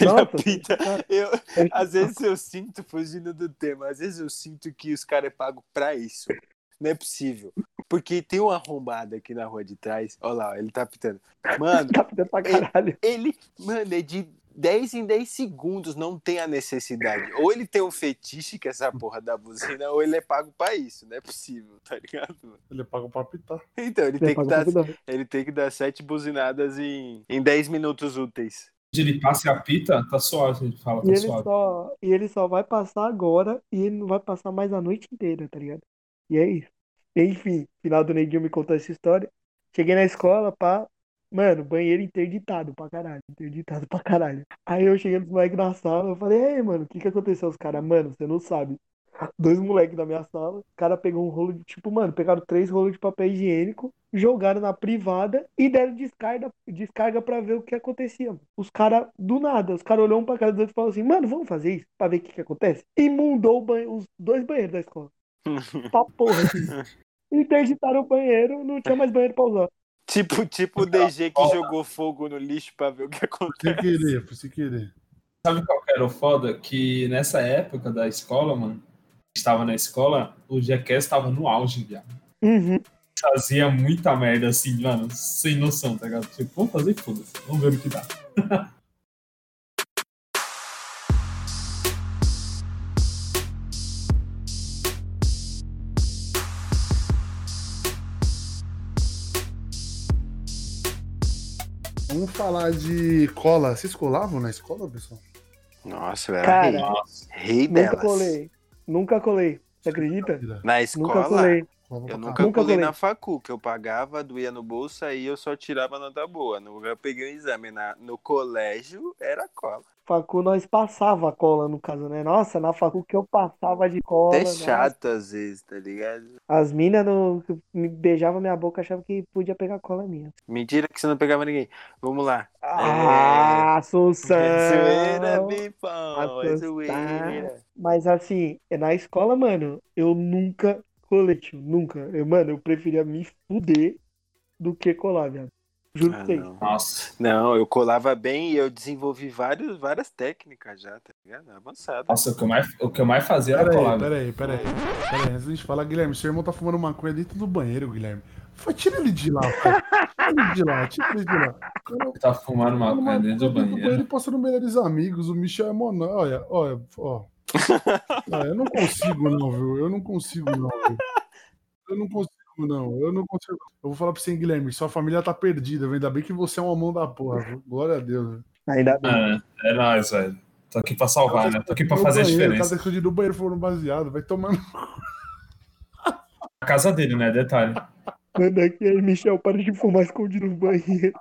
nossa. Pita. cara, Eu, às vezes eu sinto, fugindo do tema, às vezes eu sinto que os caras é pago pra isso. Não é possível. Porque tem uma arrombada aqui na rua de trás. Olha lá, ele tá pitando. Mano, [LAUGHS] Tá pedindo pra caralho. ele, mano, é de 10 em 10 segundos, não tem a necessidade. Ou ele tem um fetiche que essa porra da buzina, ou ele é pago pra isso. Não é possível, tá ligado? mano? Ele paga pra pitar. Então, ele Você tem que paga dar, ele tem que dar sete buzinadas em, em 10 minutos úteis. Ele passa e apita, tá suave. Ele fala, E tá ele, suave. só, e ele só vai passar agora e ele não vai passar mais a noite inteira, tá ligado? E é isso. Enfim, final do Neguinho me contou essa história. Cheguei na escola, pá. Mano, banheiro interditado pra caralho. Interditado pra caralho. Aí eu cheguei nos moleques na sala, eu falei, ei, mano, o que que aconteceu? Os caras, mano, você não sabe. Dois moleques da minha sala, o cara pegou um rolo de, tipo, mano, pegaram três rolos de papel higiênico, jogaram na privada e deram descarga, descarga pra ver o que acontecia. mano. Os caras, do nada, os caras olhou um pra cara dos outros e falaram assim, mano, vamos fazer isso pra ver o que que acontece? E mundou o banhe- os dois banheiros da escola. [LAUGHS] Pra porra, assim. [LAUGHS] Interditaram o banheiro, não tinha mais banheiro pra usar. Tipo, tipo o DG que jogou fogo no lixo pra ver o que Sem acontece. querer, foi sem querer. Sabe qual que era o foda? Que nessa época da escola, mano, estava na escola, o Jackass tava no auge, viado. Uhum. Fazia muita merda assim, mano, sem noção, tá ligado? Tipo, vamos fazer foda-se, vamos ver o que dá. [LAUGHS] Vamos falar de cola. Vocês colavam na escola, pessoal? Nossa, eu era Cara, rei. Nossa, Rei Nunca delas. colei. Nunca colei. Você acredita? Na Nunca escola, colei. pra eu nunca. Nunca colei colei. na facu, que eu pagava, doía no bolso, aí eu só tirava nota boa. Nunca eu peguei um exame. Na, no colégio, era cola. Facu nós passava a cola, no caso, né? Nossa, na facu que eu passava de cola. Até nossa. chato às vezes, tá ligado? As minas no... me beijavam minha boca achavam que podia pegar cola minha. Mentira que você não pegava ninguém. Vamos lá. Ah, Assunção! É zoeira, bifão. É zoeira. Mas assim, na escola, mano, eu nunca colei, tio. Nunca. Eu, mano, eu preferia me fuder do que colar, viado. Juro Ah, vocês. não. nossa. Não, eu colava bem e eu desenvolvi vários, várias técnicas já, tá ligado? Avançado. Nossa, o que eu mais, o que eu mais fazia era Peraí, colar. peraí, peraí. Peraí, antes de gente falar, Guilherme, seu irmão tá fumando maconha dentro do banheiro, Guilherme. Foi, tira ele de lá. Tira ele de lá, tira ele de lá. Tá fumando maconha dentro do banheiro. Ele passando melhores amigos, o Michel é monão. Olha, olha, ó. [LAUGHS] Ah, eu não consigo, não, viu? Eu não consigo, não, viu? Eu não consigo, não. Eu não consigo. Eu vou falar pra você, Guilherme, sua família tá perdida? Ainda bem que você é uma mão da porra, viu? Glória a Deus. Viu? Ainda bem. É, é nóis, velho. Tô aqui pra salvar, né? Tô aqui pra No fazer a banheiro, O cara diferença. tá escondido no banheiro falando baseado, vai tomando. A casa dele, né? Detalhe. Manda aqui aí, Michel, para de fumar escondido no banheiro.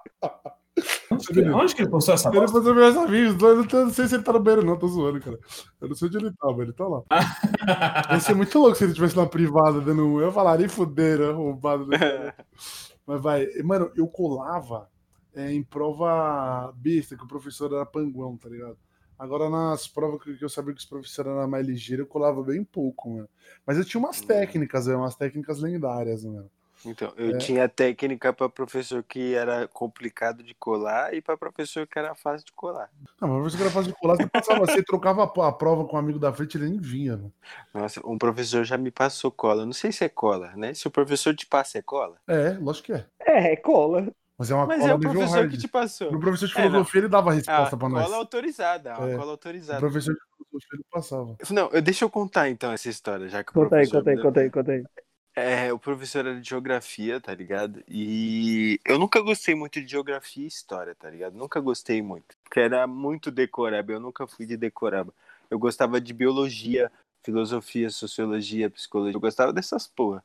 Onde que, onde que ele postou essa Ele bosta? passou meus amigos, eu não, sei se ele tá no banheiro, não, tô zoando, cara. Eu não sei onde ele tá, mas ele tá lá. [LAUGHS] Ia ser muito louco se ele tivesse na privada dando um. Eu falaria fudeira, roubado. cara. [LAUGHS] Mas vai, mano, eu colava é, em prova besta, que o professor era panguão, tá ligado? Agora nas provas que eu sabia que os professores eram mais ligeiros, eu colava bem pouco, mano. Mas eu tinha umas técnicas, é, umas técnicas lendárias, mano. Então, eu É. tinha técnica para professor que era complicado de colar e para professor que era fácil de colar. Não, mas o professor que era fácil de colar, você passava, você trocava a prova com um amigo da frente, ele nem vinha, mano. Nossa, um professor já me passou cola. Não sei se é cola, né? Se o professor te passa, é cola. É, lógico que é. É, cola. Mas é uma Mas cola é o nível professor hard. que te passou. No professor de É, filosofia, ele dava a Ah, resposta pra nós. cola autorizada, uma É. cola O autorizada. professor de filosofia, ele passava. Não, eu- deixa eu contar então essa história, já que o Conta aí, professor conta aí, conta aí, conta aí. É, o professor era de geografia, tá ligado? E eu nunca gostei muito de geografia e história, tá ligado? Nunca gostei muito. Porque era muito decoreba, eu nunca fui de decoreba. Eu gostava de biologia, filosofia, sociologia, psicologia. Eu gostava dessas porra.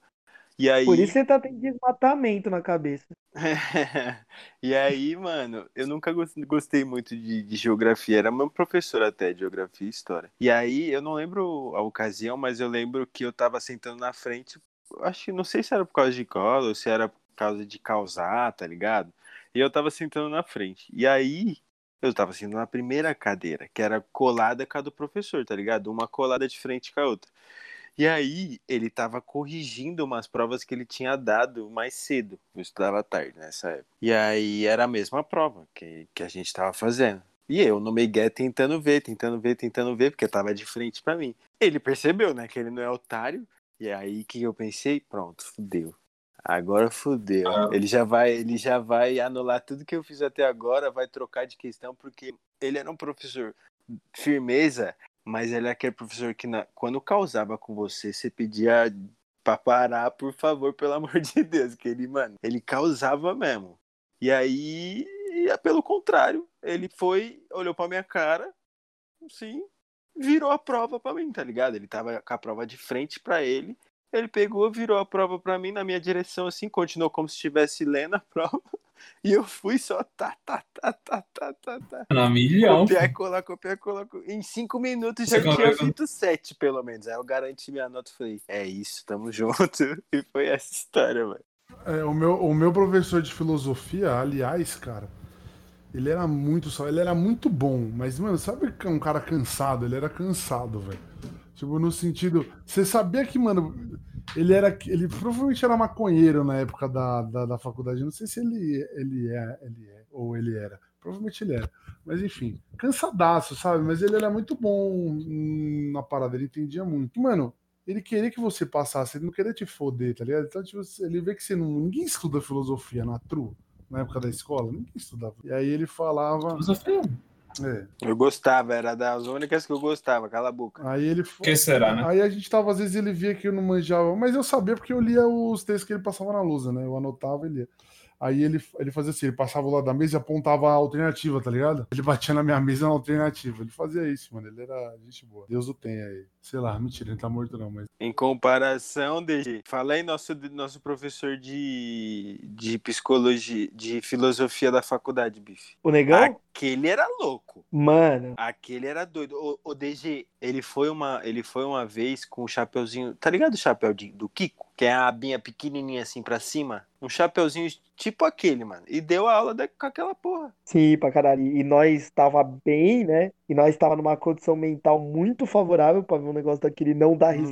E aí. Por isso você tá tendo desmatamento na cabeça. [LAUGHS] e aí, mano, eu nunca gos- gostei muito de, de geografia. Era meu professor até, de geografia e história. E aí, eu não lembro a ocasião, mas eu lembro que eu tava sentando na frente. Acho que não sei se era por causa de cola ou se era por causa de causar, tá ligado? E eu tava sentando na frente. E aí, eu tava sentando na primeira cadeira, que era colada com a do professor, tá ligado? Uma colada de frente com a outra. E aí, ele tava corrigindo umas provas que ele tinha dado mais cedo. Eu estudava tarde nessa época. E aí, era a mesma prova que, que a gente tava fazendo. E eu no Miguel tentando ver, tentando ver, tentando ver, porque tava de frente pra mim. Ele percebeu, né, que ele não é otário. E aí, o que eu pensei? Pronto, fudeu. Agora fudeu. Ah. Ele já vai, ele já vai anular tudo que eu fiz até agora, vai trocar de questão, porque ele era um professor firmeza, mas ele é aquele professor que na- quando causava com você, você pedia pra parar, por favor, pelo amor de Deus, que ele, mano, ele causava mesmo. E aí, e, pelo contrário, ele foi, olhou pra minha cara, sim, virou a prova pra mim, tá ligado? Ele tava com a prova de frente pra ele, ele pegou, virou a prova pra mim na minha direção, assim, continuou como se estivesse lendo a [LAUGHS] prova. E eu fui só tá, tá, tá, tá, tá, tá, tá. Na milhão. Copiar colar, copiar colar. co- Em cinco minutos já Você tinha feito sete, pelo menos. Aí eu garanti minha nota e falei, é isso, tamo [LAUGHS] junto. E foi essa história, velho. É, o, meu, o meu professor de filosofia, aliás, cara, ele era muito só, ele era muito bom, mas, mano, sabe que é um cara cansado? Ele era cansado, velho. Tipo, no sentido. Você sabia que, mano, ele era. Ele provavelmente era maconheiro na época da, da, da faculdade. Não sei se ele, ele, é, ele é, ou ele era. Provavelmente ele era. Mas enfim, cansadaço, sabe? Mas ele era muito bom na parada, ele entendia muito. Mano, ele queria que você passasse, ele não queria te foder, tá ligado? Então, tipo, ele vê que você não. Ninguém estuda filosofia na TRU, na época da escola, ninguém estudava. E aí ele falava. Filosofia. É, Eu gostava, era das únicas que eu gostava, cala a boca. aí ele O que será, né? Aí a gente tava, às vezes ele via que eu não manjava, mas eu sabia porque eu lia os textos que ele passava na lousa, né? Eu anotava e lia. Aí ele, ele fazia assim, ele passava lá da mesa e apontava a alternativa, tá ligado? Ele batia na minha mesa na alternativa. Ele fazia isso, mano. Ele era gente boa. Deus o tenha aí. Sei lá, mentira, ele tá morto não, mas. Em comparação, DG, falei nosso, nosso professor de, de psicologia, de filosofia da faculdade, bife. O negão? Aquele era louco. Mano, Aquele era doido. O, o DG, ele foi uma, ele foi uma vez com o chapeuzinho, tá ligado o chapéu de- do Kiko? Que é a abinha pequenininha assim pra cima? Um chapeuzinho tipo aquele, mano. E deu a aula da- com aquela porra. sim, pra caralho. E nós estava bem, né? E nós estava numa condição mental muito favorável pra ver um negócio daquele não dar Hum.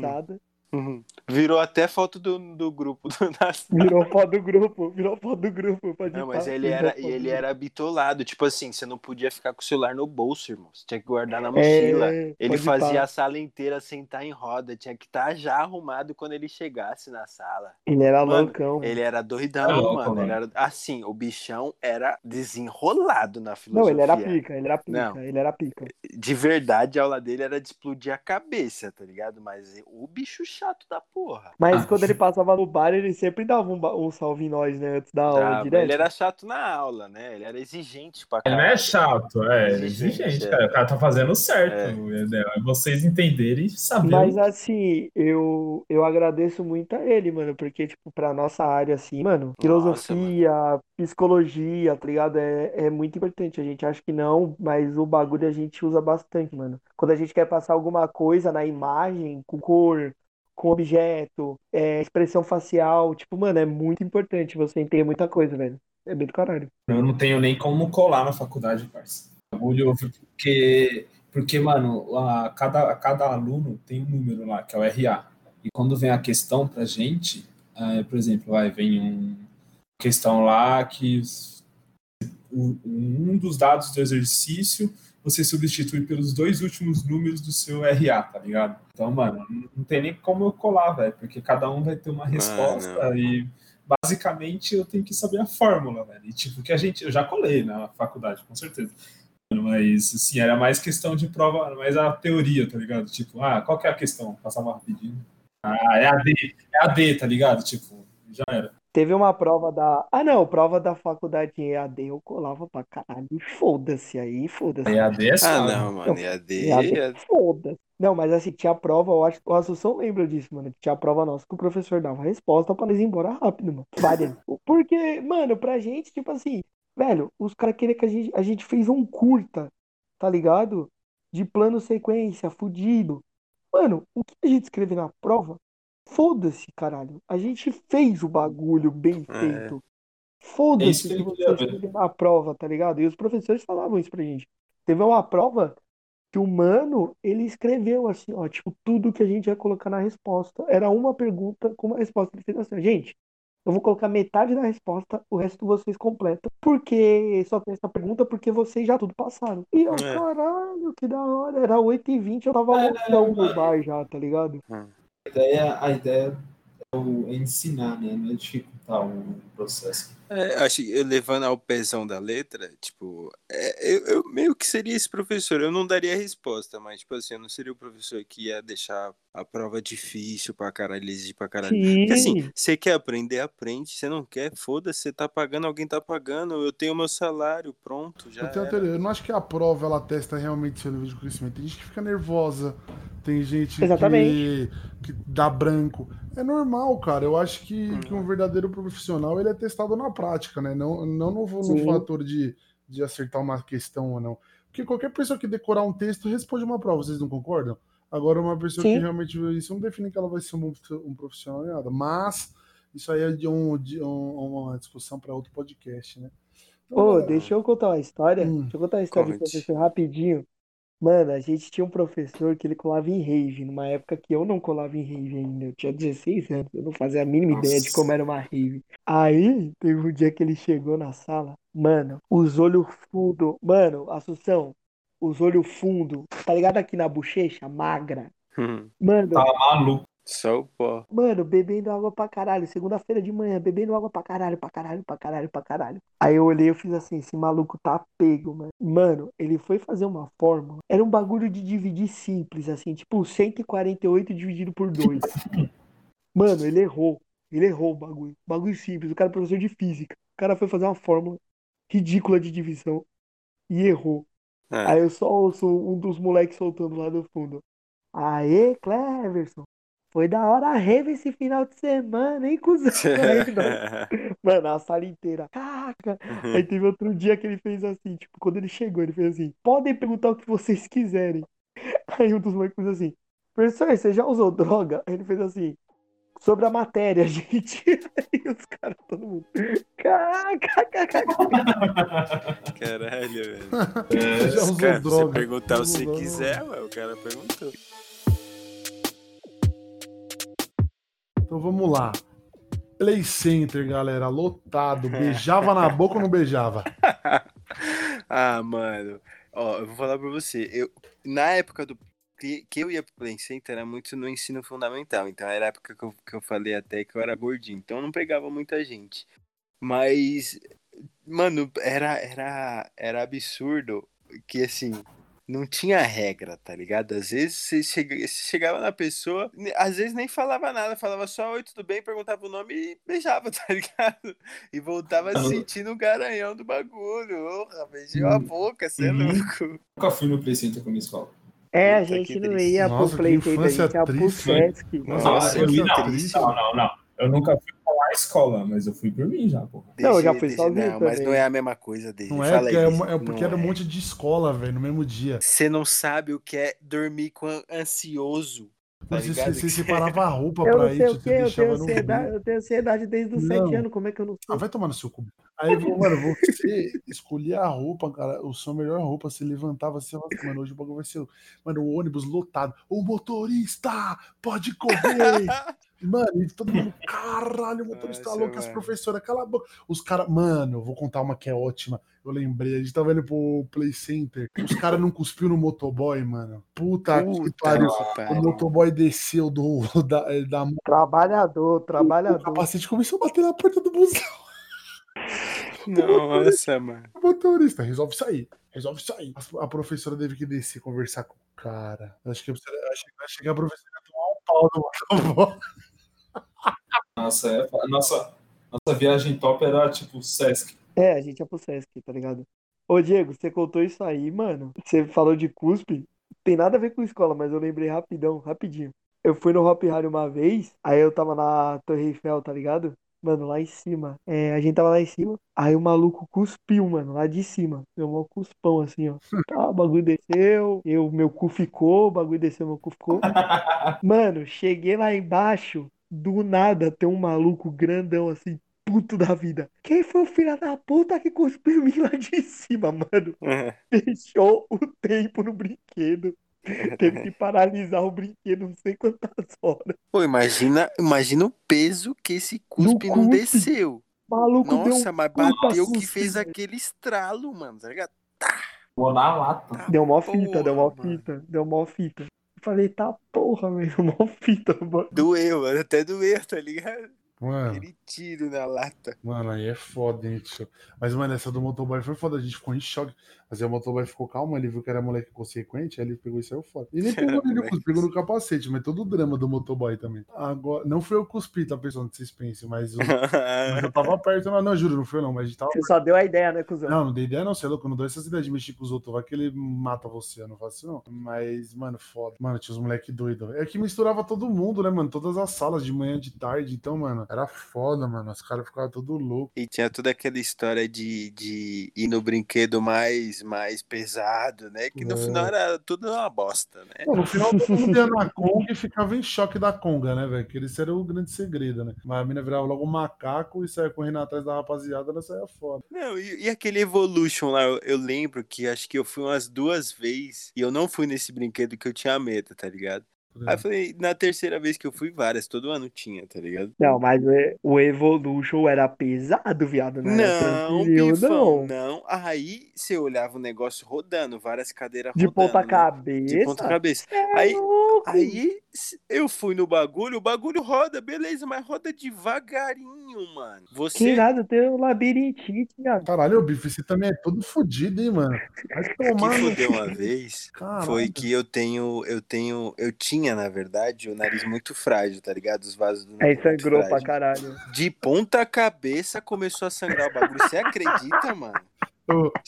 Risada. Virou até foto do, do grupo. Do. Virou foto do grupo, virou foto do grupo. Pode Não, mas ele era, ele era bitolado. Tipo assim, você não podia ficar com o celular no bolso, irmão. Você tinha que guardar na mochila. É, ele fazia pá. a sala inteira sentar em roda. Tinha que estar já arrumado quando ele chegasse na sala. Ele era Mano, loucão. Ele era doidão, É louco, mano. Ele mano. era... Assim, o bichão era desenrolado na Não, filosofia. ele era pica, ele era pica, Não. ele era pica. De verdade, a aula dele era de explodir a cabeça, tá ligado? Mas o bicho chato da porra. Mas Ah. quando ele passava no bar, ele sempre dava um, um salve em nós, né? Antes da aula, Dava. direto. Ele era chato na aula, né? Ele era exigente pra Ele caralho. não é chato, é ele é Exigente, exigente, é. cara. O cara tá fazendo certo. É. entendeu? É vocês entenderem e saberem. Mas assim, eu, eu agradeço muito a ele, mano, porque, tipo, pra nossa área, assim, mano, filosofia, psicologia, tá ligado? É, é muito importante. A gente acha que não, mas o bagulho a gente usa bastante, mano. Quando a gente quer passar alguma coisa na imagem, com cor, com objeto, é, expressão facial, tipo, mano, é muito importante você entender muita coisa, velho. É bem do caralho. Eu não tenho nem como colar na faculdade, parça. Bagulho, Porque, porque mano, a cada, a cada aluno tem um número lá, que é o RA. E quando vem a questão pra gente, eh, por exemplo, vai, vem um questão lá que um dos dados do exercício você substitui pelos dois últimos números do seu RA, tá ligado? Então, mano, não tem nem como eu colar, velho, porque cada um vai ter uma resposta e basicamente eu tenho que saber a fórmula, velho. E tipo, que a gente, eu já colei na faculdade, com certeza. Mas, assim, era mais questão de prova, mais a teoria, tá ligado? Tipo, ah, qual que é a questão? Passava rapidinho. Ah, é a D, é a D, tá ligado? Tipo, já era. Teve uma prova da. Ah, não, prova da faculdade em EAD, eu colava pra caralho. E Foda-se aí, foda-se. É a D é Ah, não, mano. EAD. EAD, foda-se. Não, mas assim, tinha prova, eu acho que o Assunção lembra disso, mano. Tinha prova nossa que o professor dava a resposta pra nós ir embora rápido, mano. Várias. Porque, mano, pra gente, tipo assim, velho, os caras queriam que a gente, a gente fez um curta, tá ligado? De plano sequência, fudido. Mano, o que a gente escreve na prova? Foda-se, caralho. A gente fez o bagulho bem É. feito. É Foda-se que que ele você queria ver. escreveu na prova, tá ligado? E os professores falavam isso pra gente. Teve uma prova que o mano, ele escreveu assim, ó, tipo, tudo que a gente ia colocar na resposta. Era uma pergunta com uma resposta. Ele fez assim, gente, eu vou colocar metade da resposta, o resto vocês completam. Porque só tem essa pergunta porque vocês já tudo passaram. E eu, É. caralho, que da hora. Era 8h20, eu tava loucão no bar já, tá ligado? A ideia, a ideia é o- é ensinar, né? Não é dificultar o processo. É, acho que levando ao pezão da letra, tipo, é, eu, eu meio que seria esse professor. Eu não daria a resposta, mas, tipo assim, eu não seria o professor que ia deixar a prova difícil pra caralho, exigir pra caralho. Porque assim, Sim. você quer aprender, aprende. Você não quer, foda-se, você tá pagando, alguém tá pagando. Eu tenho meu salário, pronto, já Eu, tenho eu não acho que a prova ela testa realmente seu nível de conhecimento. Tem gente que fica nervosa, tem gente que, Exatamente. que dá branco. É normal, cara. Eu acho que, que um verdadeiro profissional ele é testado na prática, né? Não, não no, no fator de, de acertar uma questão ou não. Porque qualquer pessoa que decorar um texto responde uma prova, vocês não concordam? Agora, uma pessoa Sim. que realmente viu isso não define que ela vai ser um, um profissional nada. Mas isso aí é de, um, de um- uma discussão para outro podcast, né? Então, Ô, galera, deixa eu contar uma história. Hum, deixa eu contar uma história rapidinho. Mano, a gente tinha um professor que ele colava em rave, numa época que eu não colava em rave ainda. Eu tinha 16 anos, eu não fazia a mínima ideia de Nossa. como era uma rave. Aí, teve um dia que ele chegou na sala, mano, os olhos fundo, mano, Assunção, os olhos fundo, tá ligado aqui na bochecha, magra. Hum, Mano, Tava maluco. Só o pó. Mano, bebendo água pra caralho. Segunda-feira de manhã, bebendo água pra caralho, pra caralho, pra caralho, pra caralho. Aí eu olhei e fiz assim, esse maluco tá pego, mano. Mano, ele foi fazer uma fórmula. Era um bagulho de dividir simples, assim, tipo 148 dividido por 2. [LAUGHS] Mano, ele errou. Ele errou o bagulho. Bagulho simples. O cara é professor de física. O cara foi fazer uma fórmula ridícula de divisão e errou. É. Aí eu só ouço um dos moleques soltando lá do fundo. Aê, Cleverson. Foi da hora a rave esse final de semana, hein, cuzão? [LAUGHS] Nós- Mano, a sala inteira. Caraca. Aí teve outro dia que ele fez assim, tipo, quando ele chegou, ele fez assim: podem perguntar o que vocês quiserem. Aí um dos moleques fez assim: professor, você já usou droga? Aí ele fez assim: sobre a matéria, [LAUGHS] gente. Aí os caras, todo mundo. Caraca, Caralho, velho. [LAUGHS] Você já usou Cara, droga. você perguntar o que quiser, ué, o cara perguntou. Então vamos lá. Play Center, galera, lotado. [LAUGHS] Beijava na boca ou não beijava? [LAUGHS] ah, mano. Ó, eu vou falar pra você. Eu, na época do que, eu ia pro Play Center era muito no ensino fundamental. Então era a época que eu, que eu falei até que eu era gordinho. Então eu não pegava muita gente. Mas, mano, era, era, era absurdo que assim não tinha regra, tá ligado? Às vezes você, chega, você chegava na pessoa, às vezes nem falava nada, falava só oi, tudo bem, perguntava o nome e beijava, [LAUGHS] tá ligado? E voltava sentindo o garanhão do bagulho. Oh, beijou a boca, você é Uhum. louco. Nunca fui no minha escola. É, a gente que não ia Nossa, pro Play que Center, a gente ia pro. Sesc. Nossa, Nossa, eu triste. Não, não, não. Eu nunca fui com a escola, mas eu fui por mim já, porra. Não, eu já fui sozinho Não, mas também. não é a mesma coisa dele. Não é, Fala porque, aí, é, é porque não era um é. monte de escola, velho, no mesmo dia. Você não sabe o que é dormir com ansioso. Tá Você, você separava a roupa Eu pra ir, você que, eu tenho deixava no ansiedade, eu tenho ansiedade desde os Não. sete anos, como é que eu não Ah, sei? vai tomar no seu cu. Aí, mano, você escolhia a roupa, cara, o sua melhor roupa, você levantava assim, mano, hoje o bagulho vai ser, mano, o ônibus lotado, o motorista pode correr, [LAUGHS] mano, e todo mundo, [LAUGHS] caralho, o motorista Nossa, louco, as professoras, cala a boca, os caras, mano, eu vou contar uma que é ótima, eu lembrei, a gente tava indo pro Play Center, os caras não cuspiu no motoboy, mano, puta, que Puta pariu, que o pariu. motoboy desceu do, [LAUGHS] da, da Trabalhador, o trabalhador. capacete começou a bater na porta do busão. [LAUGHS] Nossa, mano. O motorista resolve sair. Resolve sair. A, a professora teve que descer conversar com o cara. Eu Acho que, eu acho que vai chegar a professora ia tomar um pau do motoboy. Nossa, é, a nossa, nossa viagem top era tipo Sesc. É, a gente ia pro Sesc, tá ligado? Ô, Diego, você contou isso aí, mano. Você falou de cuspe. Tem nada a ver com escola, mas eu lembrei rapidão, rapidinho. Eu fui no Hop Hari uma vez, aí eu tava na Torre Eiffel, tá ligado? Mano, lá em cima. É, a gente tava lá em cima, aí o maluco cuspiu, mano, lá de cima. Deu um cuspão assim, ó. Tá, o bagulho desceu, eu, meu cu ficou, o bagulho desceu, meu cu ficou. [LAUGHS] Mano, cheguei lá embaixo, do nada tem um maluco grandão assim, puto da vida. Quem foi o filho da puta que cuspiu em mim lá de cima, mano? Fechou o tempo no brinquedo. [LAUGHS] Teve que paralisar o brinquedo não sei quantas horas. Pô, imagina, imagina o peso que esse cuspe não cuspe. desceu. Maluco deu Nossa, mas bateu que fez velho. aquele estralo, mano, tá ligado? Vou na lata. Deu mó fita, deu mó fita, deu mó fita. Eu falei, tá porra, velho, [LAUGHS] mó fita, mano. Doeu, até doeu, tá ligado? Mano, Aquele tiro na lata. mano, aí é foda, hein, tio. Mas, mano, essa do motoboy foi foda. A gente ficou em choque. Mas aí o motoboy ficou calmo, ele viu que era moleque consequente, aí ele pegou e saiu fora. E nem [LAUGHS] pegou nele, Moleque. pegou no capacete, mas todo o drama do motoboy também. Agora, não foi eu cuspi, tá, pessoal? Não vocês pensem, mas, o- [LAUGHS] mas eu tava perto. Não, não, juro, não foi eu, não, mas a gente tava Você só deu a ideia, né, cuzão? Não, não dei ideia, não, você é louco. eu Não dou essas ideias de mexer com os outros. Vai que ele mata você, eu não faço isso, não. Mas, mano, foda. Mano, tinha os moleque doidos. É que misturava todo mundo, né, mano? Todas as salas, de manhã, de tarde. Então, mano, era foda, mano. Os caras ficavam todos loucos. E tinha toda aquela história de, de ir no brinquedo mais, mais pesado, né? Que no É. final era tudo uma bosta, né? Não, no final, todo mundo ia na Conga e ficava em choque da Conga, né, velho? Que esse era o grande segredo, né? Mas a mina virava logo um macaco e saia correndo atrás da rapaziada, ela saia foda. Não, e, e aquele Evolution lá, eu, eu lembro que acho que eu fui umas duas vezes e eu não fui nesse brinquedo que eu tinha medo, tá ligado? Aí eu falei, na terceira vez que eu fui, várias, todo ano tinha, tá ligado? Não, mas o- o Evolution era pesado, viado, não era Não, bifão, não. não. Aí você olhava o negócio rodando, várias cadeiras De rodando, ponta né? cabeça. De ponta cabeça. É Aí, louco. aí eu fui no bagulho, o bagulho roda, beleza, mas roda devagarinho, mano. Que Você nada, tem um labirintite, viado. Caralho, bife, você também é todo fodido, hein, mano? Vai [LAUGHS] que tomar no fudeu uma vez Caralho. foi que eu tenho, eu tenho, eu tinha, na verdade, o nariz muito frágil, tá ligado? Os vasos do Aí nariz muito sangrou pra frágil. caralho. De ponta cabeça começou a sangrar o bagulho. Você acredita, mano?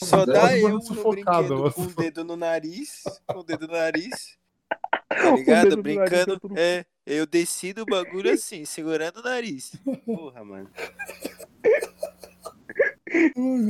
Só dá eu no brinquedo com o dedo no nariz, com o dedo no nariz, [LAUGHS] tá ligado? nariz, Brincando. É, eu desci do bagulho assim, segurando o nariz. Porra, mano.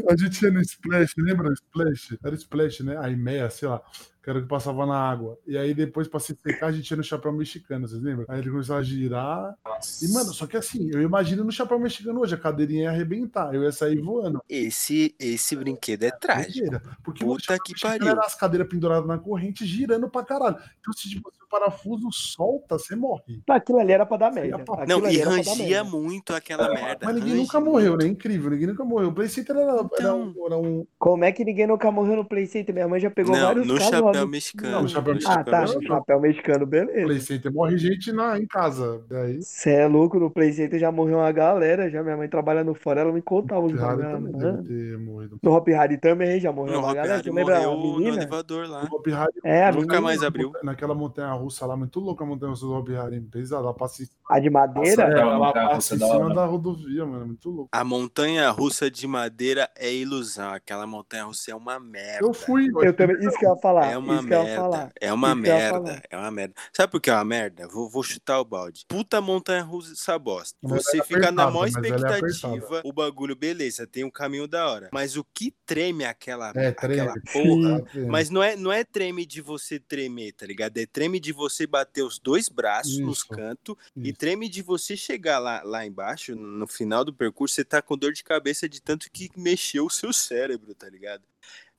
A gente ia no Splash, lembra o Splash? Era o Splash, né? A IMEA, sei lá. Que era o que passava na água. E aí depois, pra se secar, a gente ia no chapéu mexicano, vocês lembram? Aí ele começava a girar. Nossa. E, mano, só que assim, eu imagino no chapéu mexicano hoje, a cadeirinha ia arrebentar, eu ia sair voando. Esse, esse brinquedo é trágico. Porque o Puta chapéu que pariu. era as cadeiras penduradas na corrente girando pra caralho. Então, se tipo, o parafuso solta, você morre. Aquilo ali era pra dar merda. pra- Não, e era rangia muito aquela merda. Mas ninguém range nunca morreu, né? Incrível, ninguém nunca morreu. O Play Center era, era, Então. um, era um. Como é que ninguém nunca morreu no Play Center? Minha mãe já pegou Não, vários no casos no- mexicano. Não, no chapéu no Ah, mexicano. tá. mexicano. No chapéu mexicano, beleza. Play Center morre gente na, em casa. Daí. Você é louco, no Play Center já morreu uma galera. Já minha mãe trabalhando fora, ela me contava os bagulhos. morrido. No Hop Harry também já morreu No uma Hop galera. Você lembra a morreu no menina? elevador lá. O Hop Harry É, a Nunca menina, mais abriu. naquela montanha russa lá, muito louca a montanha russa do Hop Harry. Pesada, ela passa em, a de madeira. Nossa, é, ela passa em cima da rodovia, mano. Muito louco. A montanha russa de madeira é ilusão. Aquela montanha russa é uma merda. Eu fui. Eu também, isso que eu ia falar. É uma merda. É uma Isso merda. É uma merda. Sabe por que é uma merda? Vou, vou chutar o balde. Puta montanha russa essa bosta. Mas Você é fica na maior é expectativa. O bagulho, beleza, tem um caminho da hora. Mas o que treme aquela, É, treme. aquela [LAUGHS] porra. Sim. Mas não é, não é treme de você tremer, tá ligado? É treme de você bater os dois braços nos Isso, cantos e treme de você chegar lá, lá embaixo, no final do percurso, você tá com dor de cabeça de tanto que mexeu o seu cérebro, tá ligado?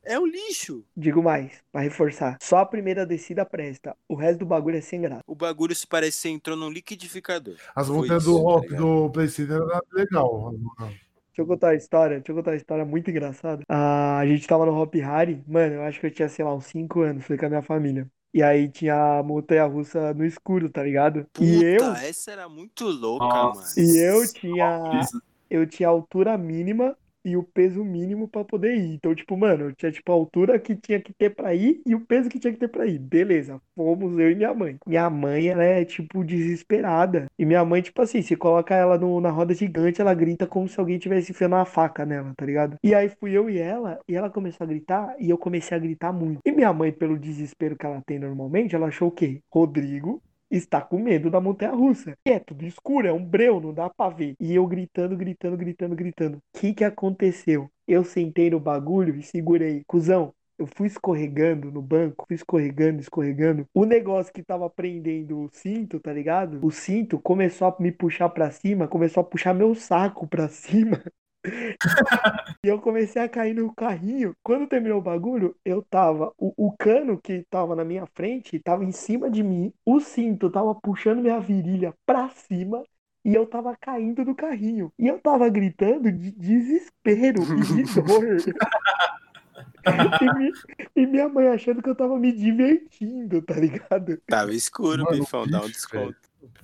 É um lixo. Digo mais, pra reforçar. Só a primeira descida presta. O resto do bagulho é sem graça. O bagulho se parece que você entrou num liquidificador. As montanhas do tá Hop ligado? do Play Center era legal. Deixa eu contar a história, deixa eu contar uma história muito engraçada. Ah, a gente tava no Hop Harry, mano, eu acho que eu tinha, sei lá, uns 5 anos, fui com a minha família. E aí tinha a montanha russa no escuro, tá ligado? Puta, E eu, essa era muito louca, Nossa. mano. e eu tinha, eu tinha a altura mínima e o peso mínimo pra poder ir. Então, tipo, mano, tinha tipo a altura que tinha que ter pra ir e o peso que tinha que ter pra ir. Beleza, fomos eu e minha mãe. Minha mãe, ela é tipo desesperada. E minha mãe, tipo assim, se coloca ela no- na roda gigante, ela grita como se alguém tivesse enfiando uma faca nela, tá ligado? E aí fui eu e ela, e ela começou a gritar, e eu comecei a gritar muito. E minha mãe, pelo desespero que ela tem normalmente, ela achou o quê? Rodrigo está com medo da montanha russa. E é tudo escuro, é um breu, não dá pra ver. E eu gritando, gritando, gritando, gritando. O que que aconteceu? Eu sentei no bagulho e segurei. Cusão, eu fui escorregando no banco, fui escorregando, escorregando. O negócio que tava prendendo o cinto, tá ligado? O cinto começou a me puxar pra cima, começou a puxar meu saco pra [LAUGHS] cima. [LAUGHS] E eu comecei a cair no carrinho. Quando terminou o bagulho, eu tava. O, o cano que tava na minha frente tava em cima de mim. O cinto tava puxando minha virilha pra cima. E eu tava caindo do carrinho. E eu tava gritando de desespero e de [LAUGHS] dor. E, mi- e minha mãe achando que eu tava me divertindo, tá ligado? Tava escuro, Mano, bifão, dá um desconto.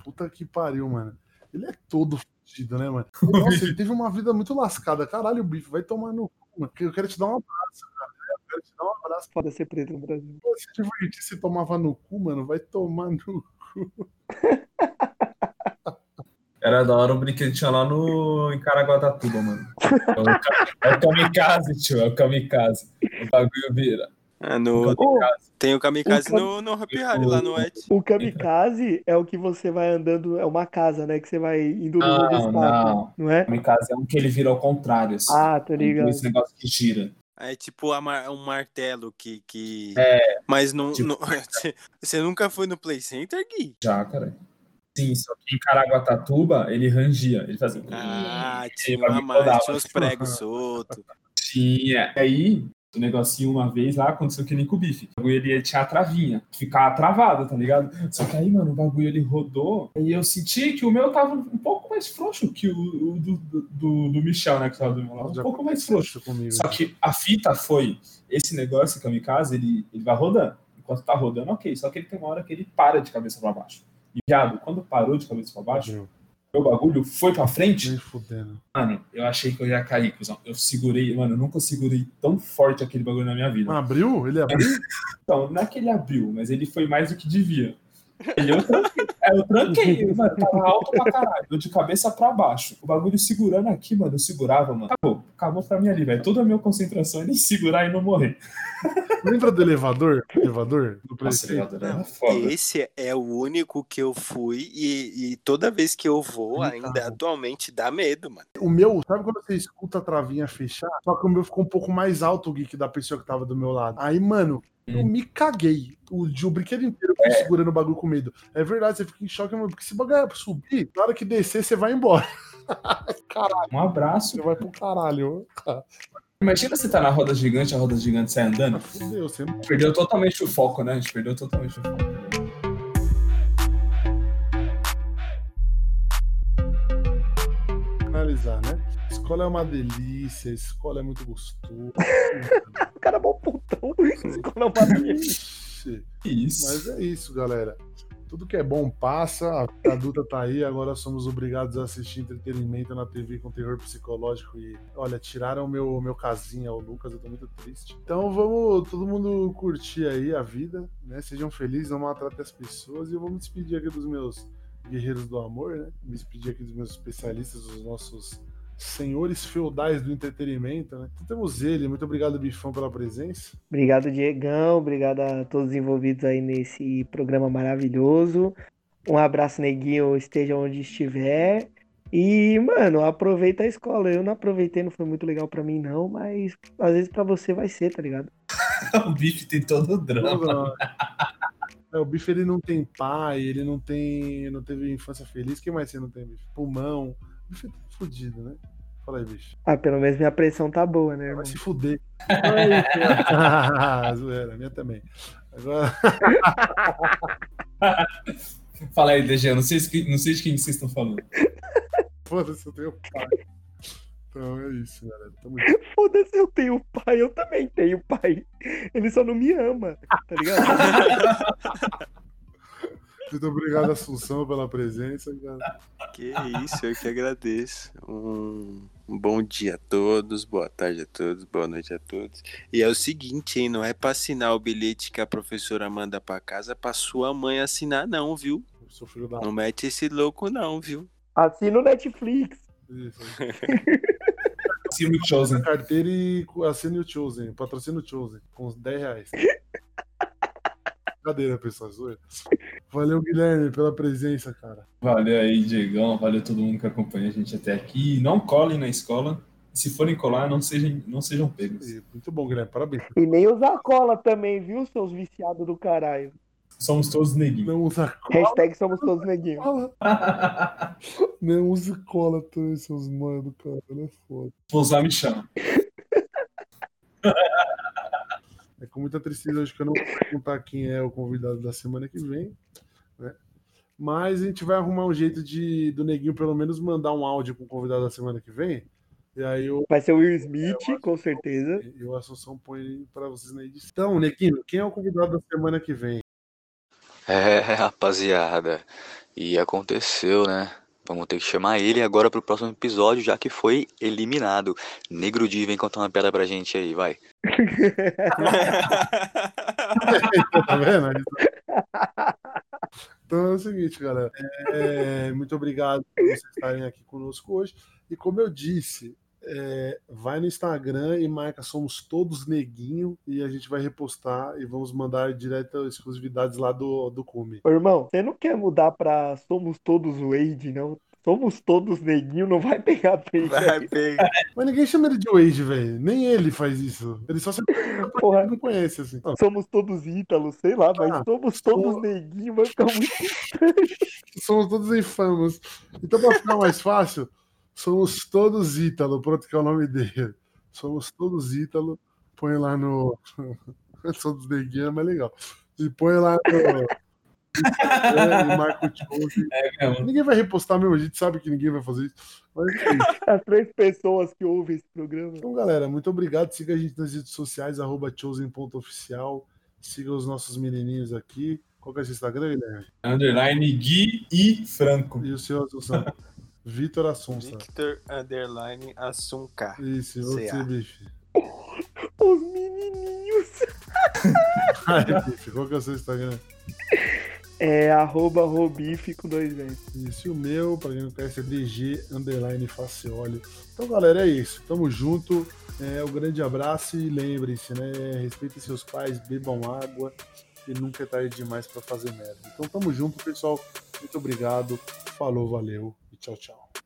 Puta que pariu, mano. Ele é todo fudido, né, mano? [LAUGHS] Nossa, ele [LAUGHS] teve uma vida muito lascada. Caralho, o bife vai tomar no cu, mano. Eu quero te dar um abraço, cara. Eu quero te dar um abraço. Foda ser preto no Brasil. Pô, Se divertir, se tomava no cu, mano, vai tomar no cu. [LAUGHS] Era da hora o brinquedo que tinha lá no em Caraguatatuba, mano. É é o kamikaze, tio, é o kamikaze. O bagulho vira. Ah, no, tem o kamikaze O no, no Happy Harry, lá no Et. o kamikaze é o que você vai andando, é uma casa, né? Que você vai indo no Não, obstáculo, não. não é? O kamikaze é um que ele vira ao contrário, assim. Ah, tô ligado. esse negócio que gira. É tipo um martelo que. que... É. Mas não, Tipo- não- [LAUGHS] Você nunca foi no Play Center, Gui? Já, cara. Sim, só que em Caraguatatuba ele rangia. Ele fazia. Ah, tinha uma tinha uns pregos soltos. [LAUGHS] Tinha. Aí, o negocinho uma vez lá aconteceu que nem com o bife. O bagulho ele tinha a travinha, ficava travado, tá ligado? Só que aí, mano, o bagulho ele rodou e eu senti que o meu tava um pouco mais frouxo que o, o do, do, do Michel, né? Que tava do meu lado. Um Já pouco mais frouxo. comigo. Só que a fita foi, esse negócio kamikaze, ele, ele vai rodando. Enquanto tá rodando, ok. Só que ele tem uma hora que ele para de cabeça pra baixo. E, viado, quando parou de cabeça pra baixo, Meu, bagulho foi pra frente. Mano, eu achei que eu ia cair, cuzão. Eu segurei, mano, eu nunca segurei tão forte aquele bagulho na minha vida. Ah, abriu? Ele abriu? [LAUGHS] Então, não é que ele abriu, mas ele foi mais do que devia. Ele, eu tranquei, é, eu tranquei, mano, tava alto pra caralho, eu de cabeça pra baixo. O bagulho segurando aqui, mano, eu segurava, mano. Acabou, acabou pra mim ali, velho. Toda a minha concentração é nem segurar e não morrer. Lembra do elevador? Elevador? Do Nossa, elevador era foda. Esse é o único que eu fui e, e toda vez que eu vou, ainda atualmente, dá medo, mano. O meu, sabe quando você escuta a travinha fechar? Só que o meu ficou um pouco mais alto, o geek, da pessoa que tava do meu lado. Aí, mano, Eu me caguei. O, o brinquedo inteiro É. segurando o bagulho com medo. É verdade, você fica em choque, porque se o bagulho é subir, na hora que descer, você vai embora. [LAUGHS] caralho, Um abraço. você vai pro caralho. Imagina você tá na roda gigante, a roda gigante sai andando. Fudeu, você não Perdeu totalmente o foco, né? A gente perdeu totalmente o foco. finalizar, né? Escola é uma delícia, escola é muito gostoso. [LAUGHS] O cara é mó putão. Escola Maria. Ixi. Que isso. Mas é isso, galera. Tudo que é bom passa, a vida adulta tá aí, agora somos obrigados a assistir entretenimento na TV com terror psicológico e, olha, tiraram meu meu casinha, o Lucas, eu tô muito triste. Então vamos todo mundo curtir aí a vida, né? Sejam felizes, não maltratem as pessoas e eu vou me despedir aqui dos meus guerreiros do amor, né? Me despedir aqui dos meus especialistas, dos nossos senhores feudais do entretenimento, né? Então temos ele, muito obrigado Bifão pela presença. Obrigado, Diegão. Obrigado a todos os envolvidos aí nesse programa maravilhoso. Um abraço, neguinho, esteja onde estiver. E, mano, aproveita a escola. Eu não aproveitei, não foi muito legal pra mim, não, mas às vezes pra você vai ser, tá ligado? [LAUGHS] o bife tem todo o drama. É, o bife ele não tem pai, ele não tem. não teve infância feliz. Quem mais você não tem, bife? Pulmão. Tá [LAUGHS] fudido, né? Fala aí, bicho. Ah, pelo menos minha pressão tá boa, né, irmão? Vai se fuder. Ai, [LAUGHS] [LAUGHS] Zoeira, a minha também. Agora, Fala aí, DG, não sei, se- não sei de quem vocês estão falando. foda-se, eu tenho pai. Então é isso, galera. Tamo. Foda-se, eu tenho pai, eu também tenho pai. Ele só não me ama, tá ligado? Muito obrigado, Assunção, pela presença, cara. Que isso, eu que agradeço. Um, um bom dia a todos, boa tarde a todos, boa noite a todos. E é o seguinte, hein? Não é pra assinar o bilhete que a professora manda pra casa é pra sua mãe assinar, não, viu? Eu sou filho da. Não mete esse louco, não, viu? Assina o Netflix. Isso. Sim, o Chosen. Carteira e assine o Chosen. Patrocina o Chosen. Com uns 10 reais. Brincadeira, pessoal. Valeu, Guilherme, pela presença, cara. Valeu aí, Diegão. Valeu todo mundo que acompanha a gente até aqui. Não colhem na escola. Se forem colar, não sejam, não sejam pegos. Muito bom, Guilherme. Parabéns. E nem usar cola também, viu, seus viciados do caralho? Somos todos neguinhos. Não usa Hashtag somos todos neguinhos. cola. [LAUGHS] Não use cola também, seus mano, cara. É foda. Vou usar, me chama. [LAUGHS] É com muita tristeza hoje que eu não vou perguntar quem é o convidado da semana que vem, né? Mas a gente vai arrumar um jeito de do Neguinho pelo menos mandar um áudio com o convidado da semana que vem. E aí eu, Vai ser o Will Smith, com certeza. eu a Assunção põe para vocês na edição. Então, Neguinho, quem é o convidado da semana que vem? É, rapaziada. E aconteceu, né? Vamos ter que chamar ele agora pro próximo episódio, já que foi eliminado. Negro Di, vem contar uma piada pra gente aí, vai. [LAUGHS] tá vendo? Então é o seguinte, galera. É, muito obrigado por vocês estarem aqui conosco hoje. E como eu disse, é, vai no Instagram e marca Somos Todos Neguinho e a gente vai repostar e vamos mandar direto exclusividades lá do, do Cume. Ô, irmão, você não quer mudar pra somos todos Wade, não? Somos todos neguinho, não vai pegar bem. Vai pegar. [LAUGHS] Mas ninguém chama ele de Wade, velho. Nem ele faz isso. Ele só se Porra. não conhece, assim. [LAUGHS] Somos todos Ítalo, sei lá, mas Ah, somos todos sou- neguinho, vai ficar muito. [LAUGHS] somos todos infamos. Então, para ficar mais fácil, somos todos Ítalo. Pronto, que é o nome dele. Somos todos Ítalo. Põe lá no. [LAUGHS] Somos neguinho, é mais legal. E põe lá no. É, e marca o Chosen. É. Ninguém vai repostar mesmo, a gente sabe que ninguém vai fazer isso. Mas enfim. As três pessoas que ouvem esse programa. Então, galera, muito obrigado. Siga a gente nas redes sociais, arroba chosen.oficial. Siga os nossos menininhos aqui. Qual que é o seu Instagram, Guilherme? Underline Gui e Franco. E o seu Assunção? [LAUGHS] Vitor Assunção. Victor Underline Assunca. Isso, e você, bife. Os menininhos. [LAUGHS] Ai, bife, qual que é o seu Instagram? É arroba Robife com dois Ves. Isso, e o meu, pra quem não conhece, é DG Underline Facioli. Então, galera, é isso. Tamo junto. É, um grande abraço e lembrem-se, né? Respeitem seus pais, bebam água e nunca é tarde demais pra fazer merda. Então, tamo junto, pessoal. Muito obrigado. Falou, valeu Tchau, tchau.